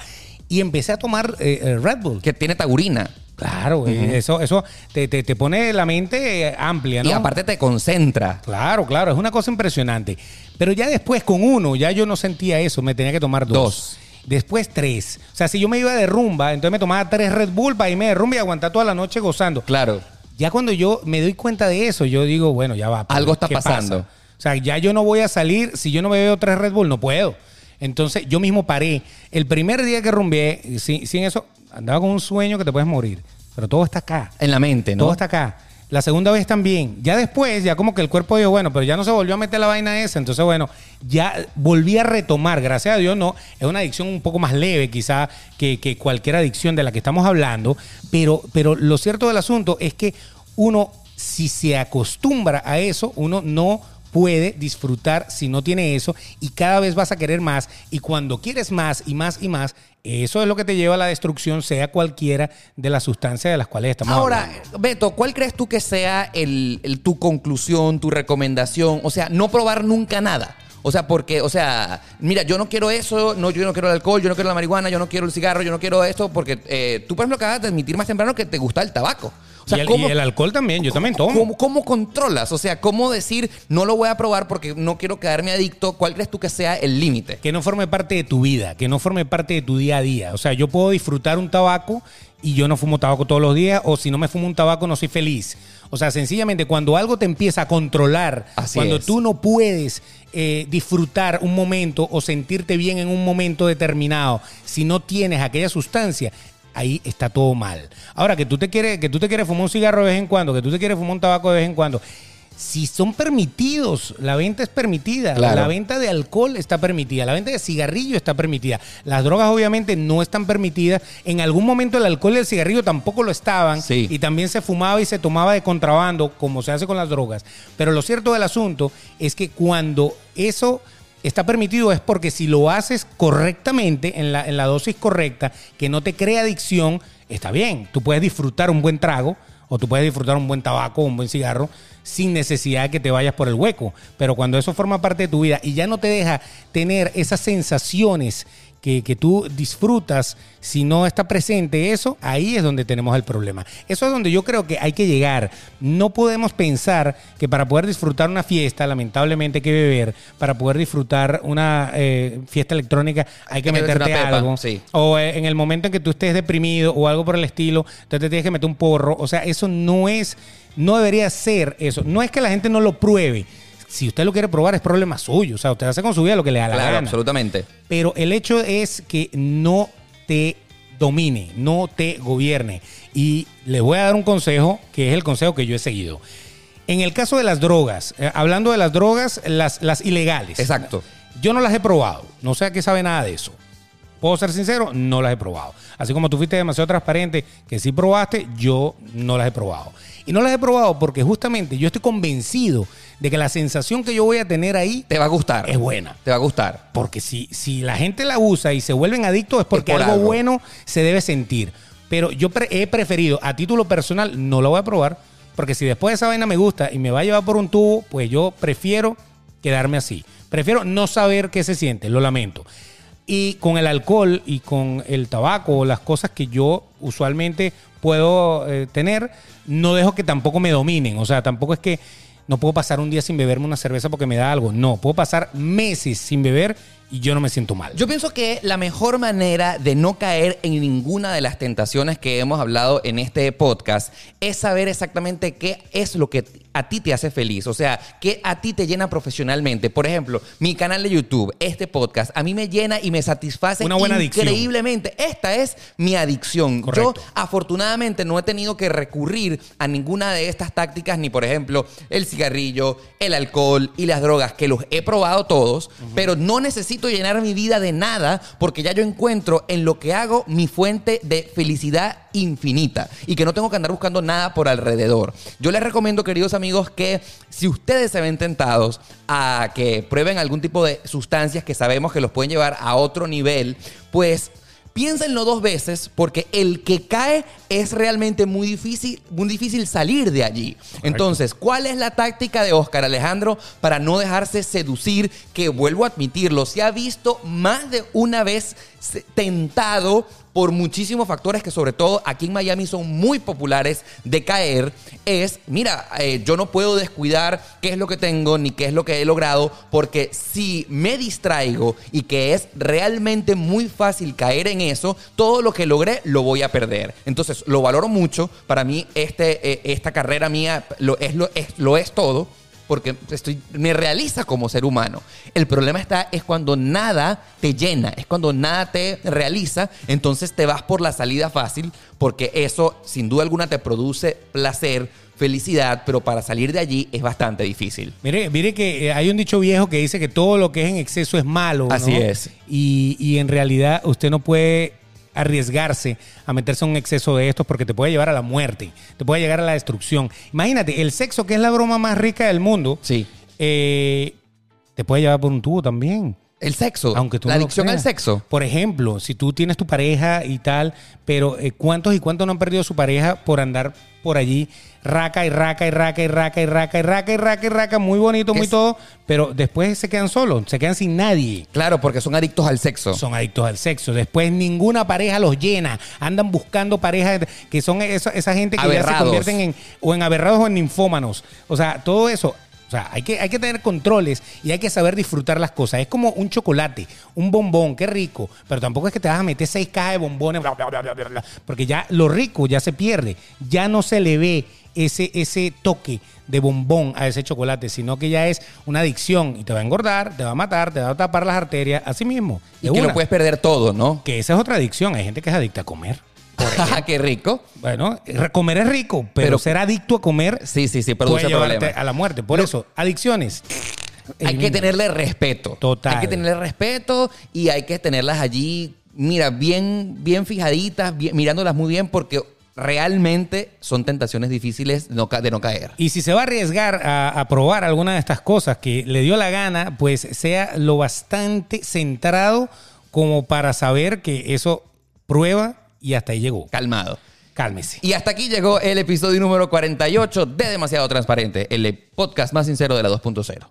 Y empecé a tomar eh, Red Bull. Que tiene taurina. Claro, eh, eso, eso te, te- te pone la mente eh, amplia, ¿no? Y aparte te concentra. Claro, claro, es una cosa impresionante. Pero ya después con uno, ya yo no sentía eso, me tenía que tomar dos. Dos. Después tres. O sea, si yo me iba de rumba, entonces me tomaba tres Red Bull para irme de rumba y aguantar toda la noche gozando. Claro. Ya cuando yo me doy cuenta de eso, yo digo, bueno, ya va. Algo está ¿qué pasando. pasa? O sea, ya yo no voy a salir, si yo no me veo tres Red Bull, no puedo. Entonces yo mismo paré. El primer día que rumbeé, sin, sin eso, andaba con un sueño que te puedes morir. Pero todo está acá. En la mente, ¿no? Todo está acá. La segunda vez también. Ya después, ya como que el cuerpo dijo, bueno, pero ya no se volvió a meter la vaina esa. Entonces, bueno, ya volví a retomar. Gracias a Dios, no. Es una adicción un poco más leve, quizá, que, que cualquier adicción de la que estamos hablando. Pero, pero lo cierto del asunto es que uno, si se acostumbra a eso, uno no puede disfrutar si no tiene eso y cada vez vas a querer más y cuando quieres más y más y más, eso es lo que te lleva a la destrucción, sea cualquiera de las sustancias de las cuales estamos Ahora, hablando. Beto, ¿cuál crees tú que sea el, el- tu conclusión, tu recomendación? O sea, no probar nunca nada. O sea, porque, o sea, mira, yo no quiero eso, no, yo no quiero el alcohol, yo no quiero la marihuana, yo no quiero el cigarro, yo no quiero esto, porque eh, tú, por ejemplo, acabas de admitir más temprano que te gusta el tabaco. O sea, y, el, ¿cómo- y el alcohol también, yo también tomo. ¿Cómo, cómo controlas? O sea, ¿cómo decir no lo voy a probar porque no quiero quedarme adicto? ¿Cuál crees tú que sea el límite? Que no forme parte de tu vida, que no forme parte de tu día a día. O sea, yo puedo disfrutar un tabaco y yo no fumo tabaco todos los días, o si no me fumo un tabaco no soy feliz. O sea, sencillamente cuando algo te empieza a controlar, Así cuando es. tú no puedes eh, disfrutar un momento o sentirte bien en un momento determinado, si no tienes aquella sustancia, ahí está todo mal. Ahora que tú te quieres, que tú te quieres fumar un cigarro de vez en cuando, que tú te quieres fumar un tabaco de vez en cuando, si son permitidos, la venta es permitida, Claro. la venta de alcohol está permitida, la venta de cigarrillo está permitida. Las drogas obviamente no están permitidas. En algún momento el alcohol y el cigarrillo tampoco lo estaban Sí. y también se fumaba y se tomaba de contrabando como se hace con las drogas. Pero lo cierto del asunto es que cuando eso está permitido es porque si lo haces correctamente, en la, en la dosis correcta, que no te crea adicción, está bien. Tú puedes disfrutar un buen trago o tú puedes disfrutar un buen tabaco un buen cigarro sin necesidad de que te vayas por el hueco. Pero cuando eso forma parte de tu vida y ya no te deja tener esas sensaciones que, que tú disfrutas, si no está presente eso, ahí es donde tenemos el problema. Eso es donde yo creo que hay que llegar. No podemos pensar que para poder disfrutar una fiesta, lamentablemente hay que beber, para poder disfrutar una eh, fiesta electrónica hay que Hay que meterse meterte pepa, algo. sí. O eh, en el momento en que tú estés deprimido o algo por el estilo, entonces te tienes que meter un porro. O sea, eso no es, no debería ser eso. No es que la gente no lo pruebe. Si usted lo quiere probar, es problema suyo. O sea, usted hace con su vida lo que le da la Claro, gana. absolutamente. Pero el hecho es que no te domine, no te gobierne. Y les voy a dar un consejo, que es el consejo que yo he seguido. En el caso de las drogas, eh, hablando de las drogas, las, las ilegales. Exacto. Yo no las he probado. No sé a qué sabe nada de eso. Puedo ser sincero, no las he probado. Así como tú fuiste demasiado transparente que sí probaste, yo no las he probado. Y no las he probado porque justamente yo estoy convencido de que la sensación que yo voy a tener ahí Te va a gustar. es buena. Te va a gustar. Porque si, si la gente la usa y se vuelven adictos es porque por algo, algo. bueno se debe sentir. Pero yo pre- he preferido, a título personal, no la voy a probar. Porque si después esa vaina me gusta y me va a llevar por un tubo, pues yo prefiero quedarme así. Prefiero no saber qué se siente, lo lamento. Y con el alcohol y con el tabaco, las cosas que yo usualmente puedo eh, tener, no dejo que tampoco me dominen. O sea, tampoco es que no puedo pasar un día sin beberme una cerveza porque me da algo. No, puedo pasar meses sin beber y yo no me siento mal. Yo pienso que la mejor manera de no caer en ninguna de las tentaciones que hemos hablado en este podcast es saber exactamente qué es lo que a ti te hace feliz, o sea, qué a ti te llena profesionalmente. Por ejemplo, mi canal de YouTube, este podcast, a mí me llena y me satisface Una buena adicción. increíblemente. Esta es mi adicción. Correcto. Yo afortunadamente no he tenido que recurrir a ninguna de estas tácticas, ni por ejemplo el cigarrillo, el alcohol y las drogas, que los he probado todos, pero no necesito llenar mi vida de nada porque ya yo encuentro en lo que hago mi fuente de felicidad infinita y que no tengo que andar buscando nada por alrededor. Yo les recomiendo, queridos amigos, que si ustedes se ven tentados a que prueben algún tipo de sustancias que sabemos que los pueden llevar a otro nivel, pues Piénsenlo dos veces porque el que cae es realmente muy difícil, muy difícil salir de allí. Entonces, ¿cuál es la táctica de Oscar Alejandro para no dejarse seducir? Que vuelvo a admitirlo, se ha visto más de una vez tentado por muchísimos factores que sobre todo aquí en Miami son muy populares de caer, es, mira, eh, yo no puedo descuidar qué es lo que tengo ni qué es lo que he logrado, porque si me distraigo y que es realmente muy fácil caer en eso, todo lo que logré lo voy a perder. Entonces, lo valoro mucho. Para mí, este, eh, esta carrera mía es, lo es, lo es todo porque estoy, me realiza como ser humano. El problema está es cuando nada te llena, es cuando nada te realiza, entonces te vas por la salida fácil, porque eso sin duda alguna te produce placer, felicidad, pero para salir de allí es bastante difícil. Mire, mire que eh, hay un dicho viejo que dice que todo lo que es en exceso es malo. ¿no? Así es. Y, y en realidad usted no puede arriesgarse a meterse en un exceso de estos porque te puede llevar a la muerte, te puede llegar a la destrucción. Imagínate, el sexo, que es la broma más rica del mundo, Sí. eh, te puede llevar por un tubo también. El sexo, Aunque tú la no adicción al sexo. Por ejemplo, si tú tienes tu pareja y tal, pero eh, ¿cuántos y cuántos no han perdido su pareja por andar por allí raca y raca y raca y raca y raca y raca y raca y raca, muy bonito, muy Es- todo, pero después se quedan solos, se quedan sin nadie. Claro, porque son adictos al sexo. Son adictos al sexo. Después ninguna pareja los llena. Andan buscando parejas que son esa, esa gente que ya se convierten en o en aberrados o en ninfómanos. O sea, todo eso. O sea, hay que, hay que tener controles y hay que saber disfrutar las cosas. Es como un chocolate, un bombón, qué rico. Pero tampoco es que te vas a meter seis cajas de bombones, bla, bla, bla, bla, bla, bla, porque ya lo rico ya se pierde. Ya no se le ve ese, ese toque de bombón a ese chocolate, sino que ya es una adicción y te va a engordar, te va a matar, te va a tapar las arterias, así mismo. y que una. lo puedes perder todo, ¿no? Que esa es otra adicción. Hay gente que es adicta a comer. [laughs] Qué rico. Bueno, comer es rico, pero, Pero- ser adicto a comer Sí, sí, sí, produce a la muerte. Por eso, adicciones. Hay que tenerle respeto. Total. Hay que tenerle respeto y hay que tenerlas allí, mira, bien, bien fijaditas, bien- mirándolas muy bien porque realmente son tentaciones difíciles de no, ca- de no caer. Y si se va a arriesgar a, a probar alguna de estas cosas que le dio la gana, pues sea lo bastante centrado como para saber que eso prueba y hasta ahí llegó. Calmado. Cálmese. Y hasta aquí llegó el episodio número 48 de Demasiado Transparente, el podcast más sincero de la 2.0.